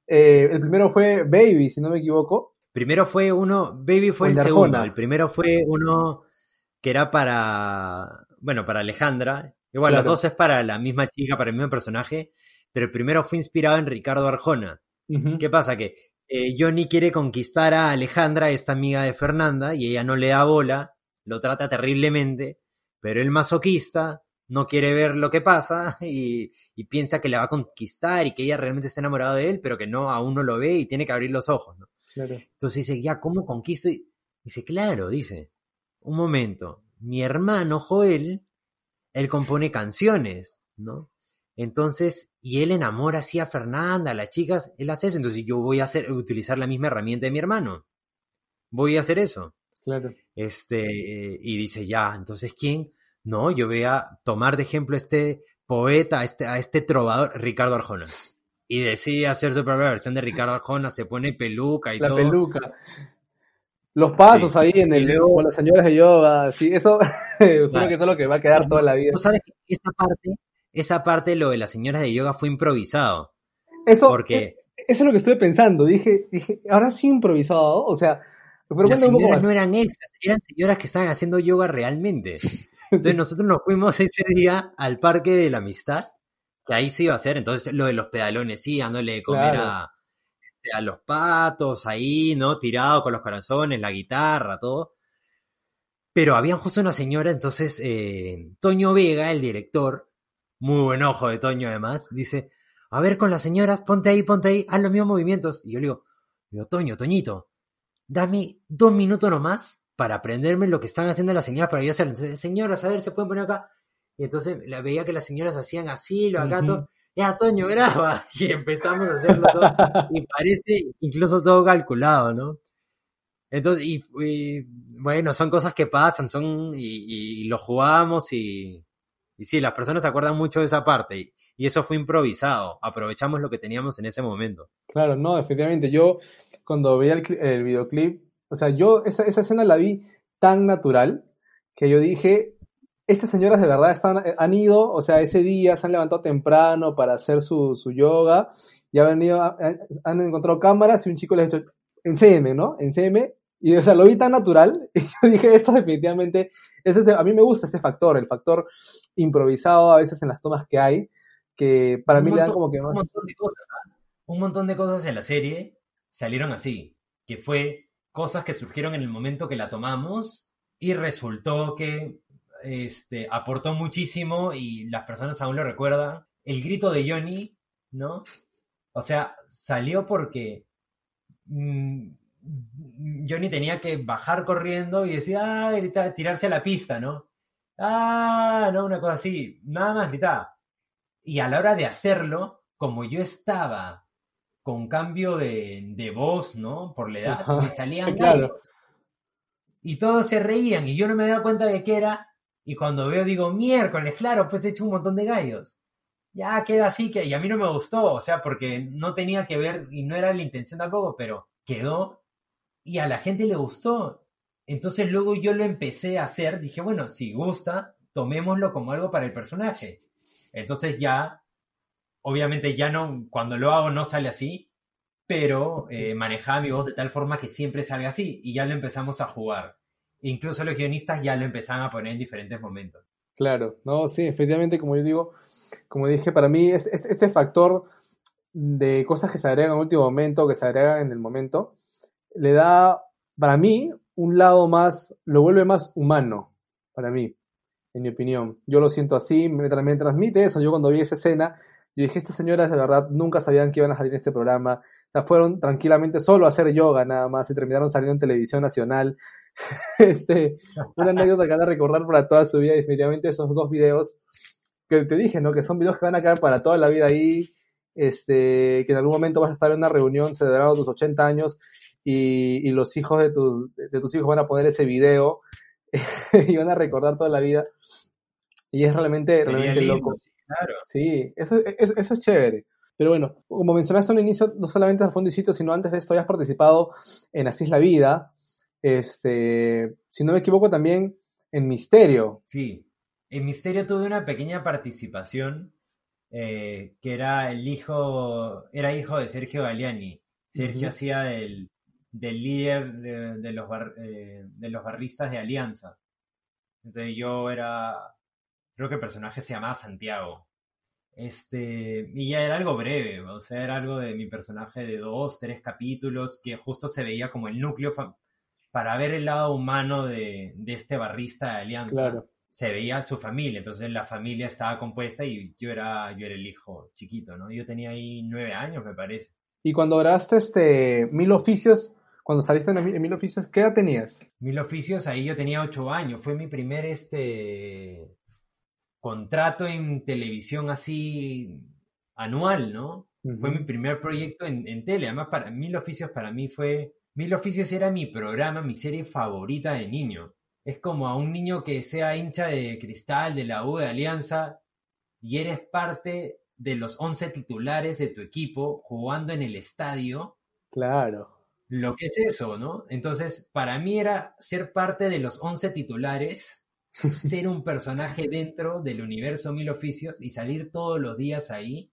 Eh, el primero fue Baby, si no me equivoco. Primero fue uno, Baby fue El segundo. El primero fue uno que era para, bueno, para Alejandra. Igual, Claro. los dos es para la misma chica, para el mismo personaje. Pero el primero fue inspirado en Ricardo Arjona. ¿Qué pasa? Que eh, Johnny quiere conquistar a Alejandra, esta amiga de Fernanda, y ella no le da bola, lo trata terriblemente, pero el masoquista no quiere ver lo que pasa y, y, piensa que la va a conquistar y que ella realmente está enamorada de él, pero que no, aún no lo ve y tiene que abrir los ojos, ¿no? Entonces dice, ya, ¿cómo conquisto? Y dice, claro, dice, un momento, mi hermano Joel, él compone canciones, ¿no? Entonces, y él enamora así a Fernanda, a las chicas, él hace eso, entonces yo voy a hacer, utilizar la misma herramienta de mi hermano. Voy a hacer eso. Claro. Este, y dice, ya, entonces, ¿quién? No, yo voy a tomar de ejemplo a este poeta, a este, a este trovador, Ricardo Arjona. Y decide hacer su propia versión de Ricardo Arjona, se pone peluca y la todo. La peluca. Los pasos ahí en el luego, con las señoras de yoga, sí, eso creo que eso es lo que va a quedar toda la vida. Tú sabes que esa parte, esa parte, lo de las señoras de yoga fue improvisado. Eso, porque... Eh, eso es lo que estuve pensando. Dije, dije, ahora sí improvisado, o sea, pero las señoras no eran extras, eran señoras que estaban haciendo yoga realmente. Entonces nosotros nos fuimos ese día al Parque de la Amistad, que ahí se iba a hacer, entonces lo de los pedalones, sí, dándole de comer claro. a, a, los patos ahí, ¿no? Tirado con los corazones, la guitarra, todo. Pero había justo una señora, entonces eh, Toño Vega, el director, muy buen ojo de Toño además, dice, a ver con las señoras, ponte ahí, ponte ahí, haz los mismos movimientos. Y yo le digo, Toño, Toñito, dame dos minutos nomás para aprenderme lo que están haciendo las señoras para yo hacerlo. Entonces, señoras, a ver, se pueden poner acá. Y entonces la veía que las señoras hacían así, los gatos. Ya, Toño, graba. Y empezamos a hacerlo todo. y parece incluso todo calculado, ¿no? Entonces, y, bueno, son cosas que pasan, son, y, lo jugamos y, sí, las personas se acuerdan mucho de esa parte. Y, eso fue improvisado. Aprovechamos lo que teníamos en ese momento. Claro, no, efectivamente. Yo, cuando veía el, el videoclip, o sea, yo esa, escena la vi tan natural que yo dije, estas señoras de verdad están, han ido, o sea, ese día se han levantado temprano para hacer su, su yoga y han venido, han, han, encontrado cámaras y un chico les ha dicho, enséñeme, ¿no? Enséñeme. Y, o sea, lo vi tan natural y yo dije, esto definitivamente, es este, a mí me gusta este factor, el factor improvisado a veces en las tomas que hay, que para un mí montón, le dan como que más... Un montón, de cosas, ¿eh? un montón de cosas en la serie salieron así, que fue cosas que surgieron en el momento que la tomamos y resultó que este, aportó muchísimo y las personas aún lo recuerdan. El grito de Johnny, ¿no? O sea, salió porque mmm, Johnny tenía que bajar corriendo y decir, ah, gritar, tirarse a la pista, ¿no? Ah, no, una cosa así, nada más gritaba. Y a la hora de hacerlo, como yo estaba con cambio de, de voz, ¿no? Por la edad, Ajá, me salían claro. Y todos se reían y yo no me daba cuenta de qué era. Y cuando veo, digo, miércoles, claro, pues he hecho un montón de gallos. Ya queda así, que y a mí no me gustó, o sea, porque no tenía que ver y no era la intención tampoco, pero quedó y a la gente le gustó. Entonces luego yo lo empecé a hacer, dije, bueno, si gusta, tomémoslo como algo para el personaje. Entonces ya, obviamente ya no, cuando lo hago no sale así, pero eh, manejaba mi voz de tal forma que siempre salga así y ya lo empezamos a jugar. Incluso los guionistas ya lo empezaban a poner en diferentes momentos. Claro, no, sí, efectivamente, como yo digo, como dije, para mí es, es este factor de cosas que se agregan en último momento, que se agregan en el momento, le da, para mí, un lado más, lo vuelve más humano, para mí, en mi opinión. Yo lo siento así, me, me transmite eso. Yo cuando vi esa escena, dije, estas señoras de verdad nunca sabían que iban a salir en este programa. O fueron tranquilamente solo a hacer yoga nada más y terminaron saliendo en televisión nacional. este, una anécdota que van a recordar para toda su vida, definitivamente esos dos videos que te dije, ¿no? Que son videos que van a quedar para toda la vida ahí. Este, que en algún momento vas a estar en una reunión celebrando tus 80 años y, y los hijos de tus, de tus hijos van a poner ese video y van a recordar toda la vida. Y es realmente, Sería realmente lindo, loco. sí, claro. Sí, eso, eso, eso, es chévere. Pero bueno, como mencionaste al inicio, no solamente en Fondo y Sitio, sino antes de esto habías participado en Así es la Vida. Este, si no me equivoco, también en Misterio. Sí, en Misterio tuve una pequeña participación eh, que era el hijo, era hijo de Sergio Galiani. Sergio uh -huh. hacía del, del líder de, de los bar, eh, de los barristas de Alianza. Entonces yo era, creo que el personaje se llamaba Santiago. Este, y ya era algo breve, o sea, era algo de mi personaje de dos, tres capítulos, que justo se veía como el núcleo para ver el lado humano de, de este barrista de Alianza. Claro. se veía su familia, entonces la familia estaba compuesta y yo era, yo era el hijo chiquito, ¿no? Yo tenía ahí nueve años, me parece. Y cuando grabaste este Mil Oficios, cuando saliste en Mil Oficios, ¿qué edad tenías? Mil Oficios, ahí yo tenía ocho años, fue mi primer este contrato en televisión así anual, ¿no? Fue mi primer proyecto en, en tele, además para Mil Oficios para mí fue, Mil Oficios era mi programa, mi serie favorita de niño es como a un niño que sea hincha de Cristal, de la U, de Alianza, y eres parte de los 11 titulares de tu equipo jugando en el estadio. Claro. Lo que es eso, ¿no? Entonces, para mí era ser parte de los 11 titulares, ser un personaje dentro del universo Mil Oficios y salir todos los días ahí,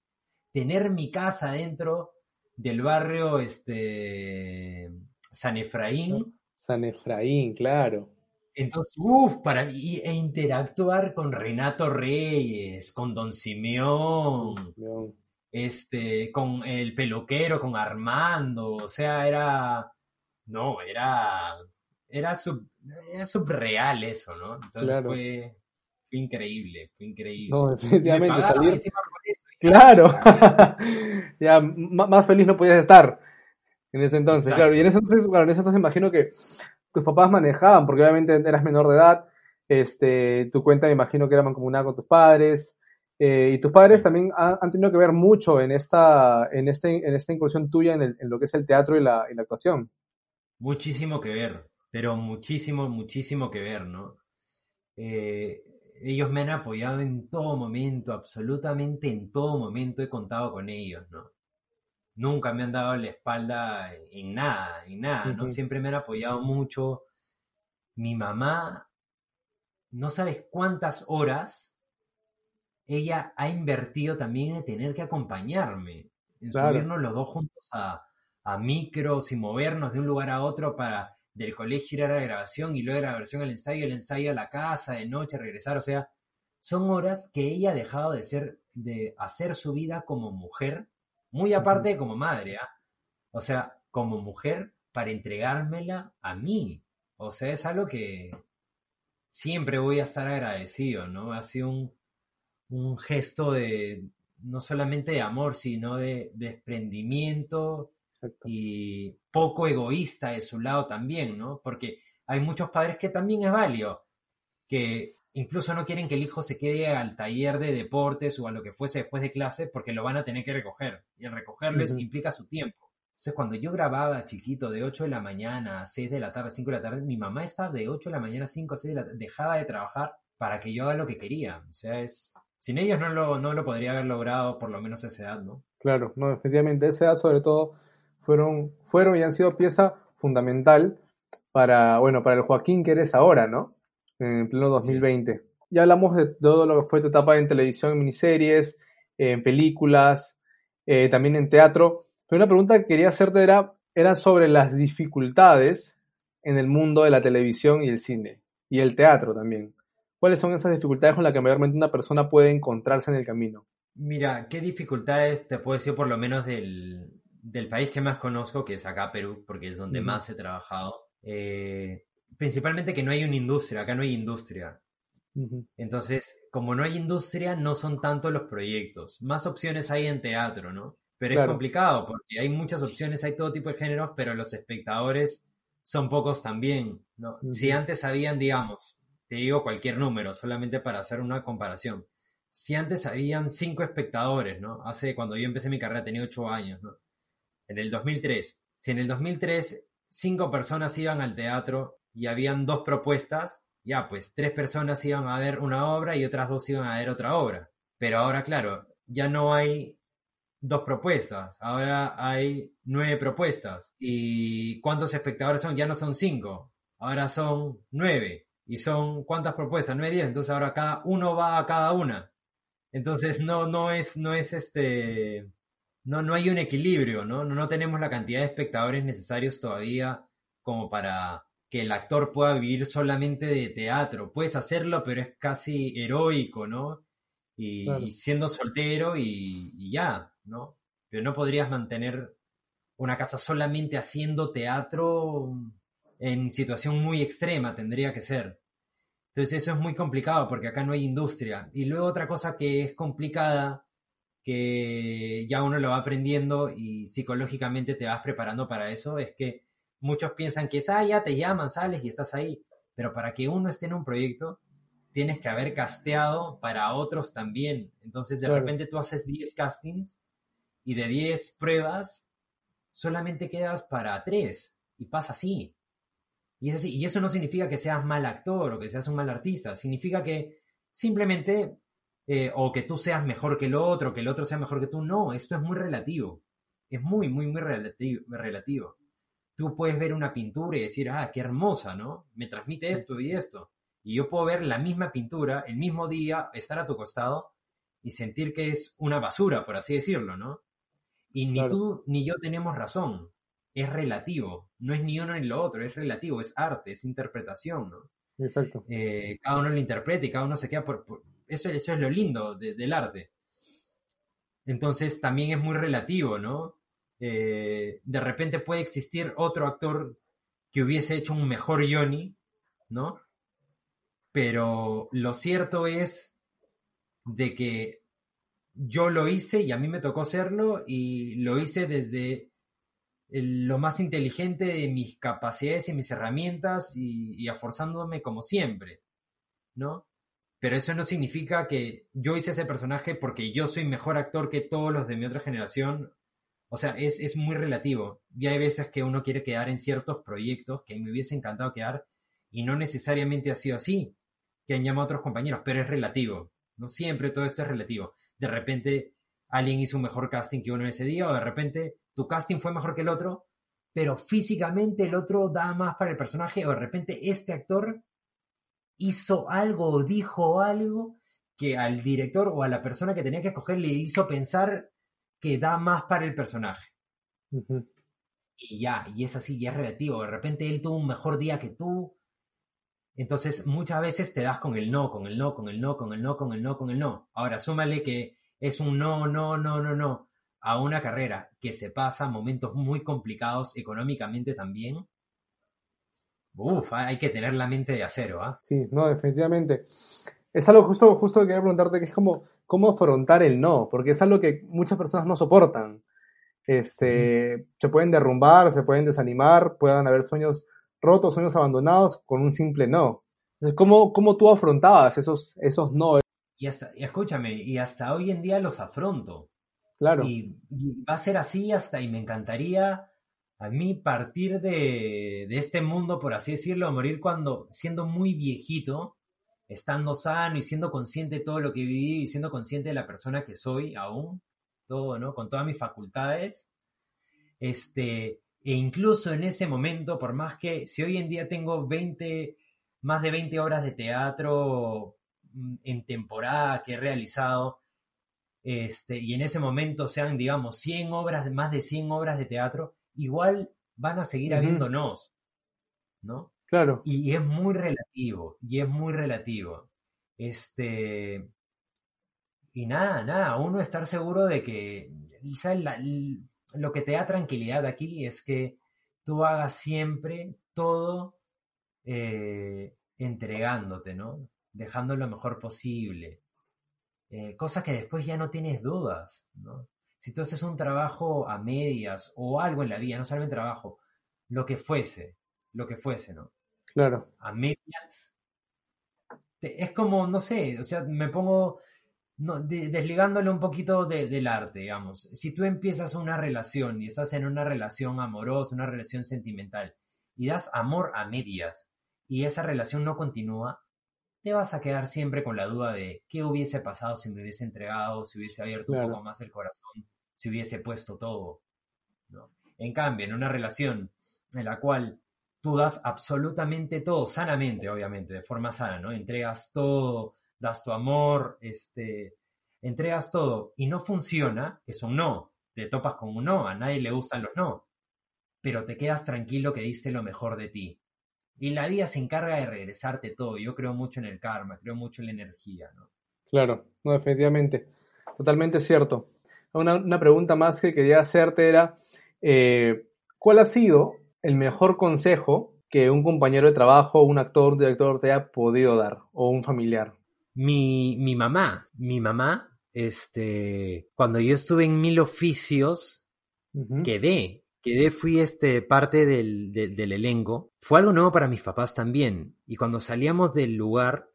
tener mi casa dentro del barrio este, San Efraín. San Efraín, claro. Entonces, uff, para mí, e interactuar con Renato Reyes, con Don Simeón, este, con el peluquero, con Armando, o sea, era, no, era, era, sub, era subreal eso, ¿no? Entonces fue, increíble, fue increíble. No, definitivamente salir. claro, ya más feliz no podías estar en ese entonces, claro, y en ese entonces, claro, en ese entonces imagino que tus papás manejaban, porque obviamente eras menor de edad, este, tu cuenta me imagino que era mancomunada con tus padres, eh, y tus padres también han, tenido que ver mucho en esta, en este, en esta incursión tuya en, lo que es el teatro y la, actuación. Muchísimo que ver, pero muchísimo, muchísimo que ver, ¿no? Eh, ellos me han apoyado en todo momento, absolutamente en todo momento he contado con ellos, ¿no? Nunca me han dado la espalda en nada, en nada, ¿no? Siempre me han apoyado mucho. Mi mamá, no sabes cuántas horas ella ha invertido también en tener que acompañarme, en subirnos los dos juntos a, micros y movernos de un lugar a otro para del colegio ir a la grabación y luego de la grabación al ensayo, el ensayo a la casa, de noche, regresar, o sea, son horas que ella ha dejado de ser, de hacer su vida como mujer muy aparte de como madre, ¿ah? O sea, como mujer, para entregármela a mí. O sea, es algo que siempre voy a estar agradecido, ¿no? Ha sido un, gesto de, no solamente de amor, sino de, desprendimiento y poco egoísta de su lado también, ¿no? Porque hay muchos padres que también es válido, que incluso no quieren que el hijo se quede al taller de deportes o a lo que fuese después de clase porque lo van a tener que recoger. Y el recogerlo implica su tiempo. Entonces, cuando yo grababa chiquito de 8 de la mañana a 6 de la tarde, 5 de la tarde, mi mamá estaba de 8 de la mañana a 5 o 6 de la tarde, dejaba de trabajar para que yo haga lo que quería. O sea, es... Sin ellos no lo, no lo podría haber logrado por lo menos a esa edad, ¿no? Claro, no, efectivamente, esa edad sobre todo fueron, fueron y han sido pieza fundamental para, bueno, para el Joaquín que eres ahora, ¿no? En pleno 2020. Ya hablamos de todo lo que fue tu etapa en televisión, en miniseries, en películas, eh, también en teatro. Pero una pregunta que quería hacerte era, era sobre las dificultades en el mundo de la televisión y el cine, y el teatro también. ¿Cuáles son esas dificultades con las que mayormente una persona puede encontrarse en el camino? Mira, ¿qué dificultades te puedo decir por lo menos del, país que más conozco, que es acá Perú, porque es donde más he trabajado? Eh, principalmente que no hay una industria, acá no hay industria. Entonces, como no hay industria, no son tanto los proyectos. Más opciones hay en teatro, ¿no? Pero es complicado porque hay muchas opciones, hay todo tipo de géneros, pero los espectadores son pocos también, ¿no? Si antes habían, digamos, te digo cualquier número, solamente para hacer una comparación. Si antes habían cinco espectadores, ¿no? Hace, cuando yo empecé mi carrera tenía ocho años, ¿no? En el 2003. Si en el 2003 cinco personas iban al teatro y habían dos propuestas, ya pues tres personas iban a ver una obra y otras dos iban a ver otra obra. Pero ahora, claro, ya no hay dos propuestas, ahora hay nueve propuestas. ¿Y cuántos espectadores son? Ya no son cinco, ahora son nueve. ¿Y son cuántas propuestas? Nueve, diez. Entonces ahora cada uno va a cada una. Entonces no, no es, no es este, no, no hay un equilibrio, ¿no? No tenemos la cantidad de espectadores necesarios todavía como para que el actor pueda vivir solamente de teatro. Puedes hacerlo, pero es casi heroico, ¿no? Y, siendo soltero y, ya, ¿no? Pero no podrías mantener una casa solamente haciendo teatro en situación muy extrema, tendría que ser. Entonces eso es muy complicado porque acá no hay industria. Y luego otra cosa que es complicada, que ya uno lo va aprendiendo y psicológicamente te vas preparando para eso, es que muchos piensan que es, ah, ya te llaman, sales y estás ahí. Pero para que uno esté en un proyecto, tienes que haber casteado para otros también. Entonces de repente tú haces 10 castings y de 10 pruebas solamente quedas para 3 y pasa así. Y, es así. y eso no significa que seas mal actor o que seas un mal artista, significa que simplemente, eh, o que tú seas mejor que el otro, que el otro sea mejor que tú, no, esto es muy relativo, es muy, muy, muy relativo. relativo. Tú puedes ver una pintura y decir, ah, qué hermosa, ¿no? Me transmite esto y esto. Y yo puedo ver la misma pintura el mismo día, estar a tu costado y sentir que es una basura, por así decirlo, ¿no? Y ni tú ni yo tenemos razón es relativo, no es ni uno ni lo otro, es relativo, es arte, es interpretación, ¿no? Exacto. Eh, cada uno lo interpreta y cada uno se queda por... Eso, eso, es lo lindo del arte. Entonces también es muy relativo, ¿no? Eh, de repente puede existir otro actor que hubiese hecho un mejor Johnny, ¿no? Pero lo cierto es de que yo lo hice y a mí me tocó hacerlo y lo hice desde lo más inteligente de mis capacidades y mis herramientas y, y aforzándome como siempre, ¿no? Pero eso no significa que yo hice ese personaje porque yo soy mejor actor que todos los de mi otra generación. O sea, es, es muy relativo. Y hay veces que uno quiere quedar en ciertos proyectos que me hubiese encantado quedar y no necesariamente ha sido así, que han llamado a otros compañeros, pero es relativo. No siempre todo esto es relativo. De repente alguien hizo un mejor casting que uno ese día o de repente tu casting fue mejor que el otro, pero físicamente el otro da más para el personaje o de repente este actor hizo algo o dijo algo que al director o a la persona que tenía que escoger le hizo pensar que da más para el personaje. Y ya, y es así, y es relativo. De repente él tuvo un mejor día que tú. Entonces muchas veces te das con el no, con el no, con el no, con el no, con el no, con el no. Ahora, súmale que es un no, no, no, no, no a una carrera que se pasa momentos muy complicados económicamente también, Uf, hay que tener la mente de acero, ¿ah? Sí, no, definitivamente. Es algo justo, justo que quería preguntarte, que es como cómo afrontar el no, porque es algo que muchas personas no soportan. Este, Se pueden derrumbar, se pueden desanimar, puedan haber sueños rotos, sueños abandonados con un simple no. Entonces, ¿cómo, cómo tú afrontabas esos, esos no? Y, hasta, y escúchame, y hasta hoy en día los afronto. Claro. Y, va a ser así hasta, y me encantaría a mí partir de, de, este mundo, por así decirlo, morir cuando, siendo muy viejito, estando sano y siendo consciente de todo lo que viví y siendo consciente de la persona que soy aún, todo, ¿no? Con todas mis facultades. Este, e incluso en ese momento, por más que si hoy en día tengo 20, más de 20 horas de teatro mm, en temporada que he realizado, este, y en ese momento sean, digamos, 100 obras, más de 100 obras de teatro, igual van a seguir habiéndonos, ¿no? Claro. Y, es muy relativo, y es muy relativo. Este, y nada, nada, uno estar seguro de que, lo que te da tranquilidad aquí es que tú hagas siempre todo eh, entregándote, ¿no? Dejando lo mejor posible. Eh, cosa que después ya no tienes dudas, ¿no? Si tú haces un trabajo a medias o algo en la vida, no solamente trabajo, lo que fuese, lo que fuese, ¿no? Claro. A medias, es como, no sé, o sea, me pongo no, desligándole un poquito del arte, digamos. Si tú empiezas una relación y estás en una relación amorosa, una relación sentimental, y das amor a medias, y esa relación no continúa, te vas a quedar siempre con la duda de qué hubiese pasado si me hubiese entregado, si hubiese abierto un poco más el corazón, si hubiese puesto todo. ¿no? En cambio, en una relación en la cual tú das absolutamente todo, sanamente, obviamente, de forma sana, ¿no? Entregas todo, das tu amor, este, entregas todo y no funciona, es un no. Te topas con un no, a nadie le gustan los no. Pero te quedas tranquilo que diste lo mejor de ti. Y la vida se encarga de regresarte todo. Yo creo mucho en el karma, creo mucho en la energía, ¿no? Claro, no, definitivamente. Totalmente cierto. Una, pregunta más que quería hacerte era, eh, ¿cuál ha sido el mejor consejo que un compañero de trabajo, un actor, un director te haya podido dar, o un familiar? Mi, mi mamá, mi mamá, este, cuando yo estuve en Mil Oficios, quedé, quedé, fui este, parte del, del, del elenco. Fue algo nuevo para mis papás también. Y cuando salíamos del lugar,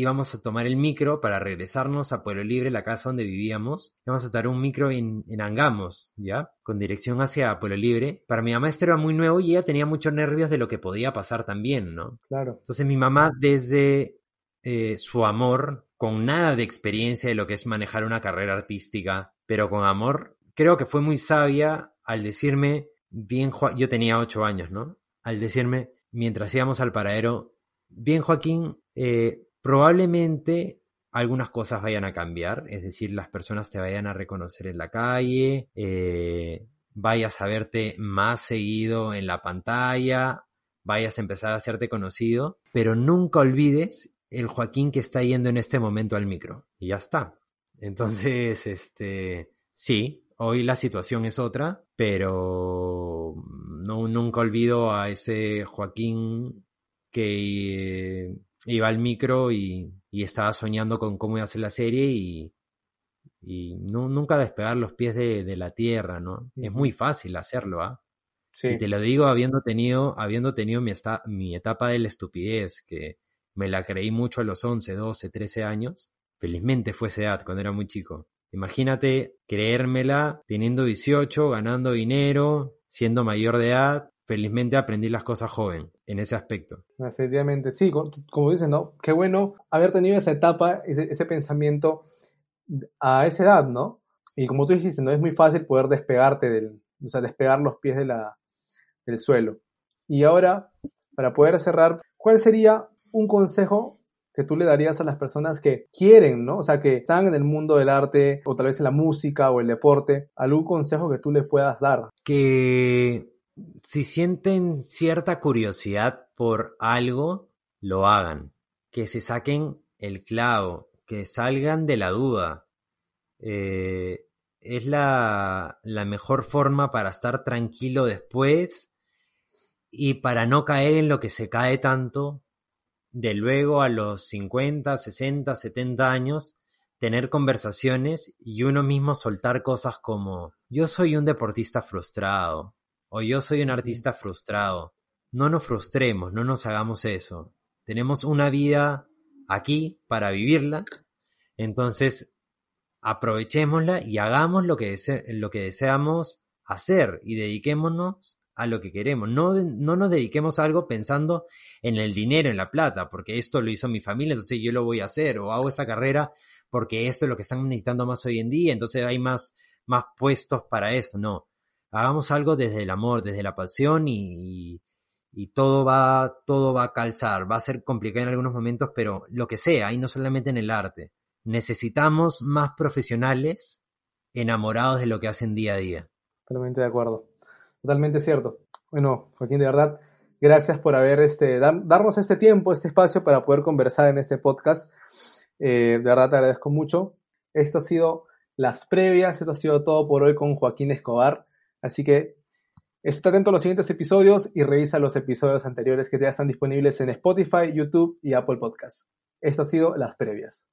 íbamos a tomar el micro para regresarnos a Pueblo Libre, la casa donde vivíamos. Íbamos a tomar un micro en, en Angamos, ¿ya? Con dirección hacia Pueblo Libre. Para mi mamá esto era muy nuevo y ella tenía muchos nervios de lo que podía pasar también, ¿no? Claro. Entonces mi mamá desde eh, su amor, con nada de experiencia de lo que es manejar una carrera artística, pero con amor, creo que fue muy sabia al decirme, bien, Jo- yo tenía ocho años, ¿no? Al decirme, mientras íbamos al paradero, bien Joaquín, eh, probablemente algunas cosas vayan a cambiar, es decir, las personas te vayan a reconocer en la calle, eh, vayas a verte más seguido en la pantalla, vayas a empezar a hacerte conocido, pero nunca olvides el Joaquín que está yendo en este momento al micro. Y ya está. Entonces, este, sí, hoy la situación es otra, pero no, nunca olvido a ese Joaquín que eh, iba al micro y, y estaba soñando con cómo iba a ser la serie y, y nu- nunca despegar los pies de, de la tierra, ¿no? Es muy fácil hacerlo, ¿ah? Sí. Y te lo digo habiendo tenido, habiendo tenido mi, esta- mi etapa de la estupidez, que me la creí mucho a los 11, 12, 13 años. Felizmente fue esa edad, cuando era muy chico. Imagínate creérmela teniendo 18, ganando dinero, siendo mayor de edad. Felizmente aprendí las cosas joven en ese aspecto. Efectivamente, sí, co- como dices, ¿no? Qué bueno haber tenido esa etapa, ese, ese pensamiento a esa edad, ¿no? Y como tú dijiste, no es muy fácil poder despegarte del, o sea, despegar los pies de la, del suelo. Y ahora, para poder cerrar, ¿cuál sería un consejo que tú le darías a las personas que quieren, ¿no? O sea, que están en el mundo del arte, o tal vez en la música o el deporte, algún consejo que tú les puedas dar? Que si sienten cierta curiosidad por algo, lo hagan. Que se saquen el clavo, que salgan de la duda. Eh, es la, la mejor forma para estar tranquilo después y para no caer en lo que se cae tanto de luego a los 50, 60, 70 años, tener conversaciones y uno mismo soltar cosas como yo soy un deportista frustrado o yo soy un artista frustrado. No nos frustremos, no nos hagamos eso. Tenemos una vida aquí para vivirla, entonces aprovechémosla y hagamos lo que, lo que deseamos hacer y dediquémonos a lo que queremos. No, no nos dediquemos a algo pensando en el dinero, en la plata, porque esto lo hizo mi familia, entonces yo lo voy a hacer, o hago esta carrera porque esto es lo que están necesitando más hoy en día, entonces hay más, más puestos para eso. No, hagamos algo desde el amor, desde la pasión y, y, todo va, todo va a calzar. Va a ser complicado en algunos momentos, pero lo que sea, y no solamente en el arte. Necesitamos más profesionales enamorados de lo que hacen día a día. Totalmente de acuerdo. Totalmente cierto. Bueno, Joaquín, de verdad, gracias por haber este, dar- darnos este tiempo, este espacio para poder conversar en este podcast. Eh, de verdad te agradezco mucho. Esto ha sido las previas, esto ha sido todo por hoy con Joaquín Escobar. Así que está atento a los siguientes episodios y revisa los episodios anteriores que ya están disponibles en Spotify, YouTube y Apple Podcasts. Esto ha sido las previas.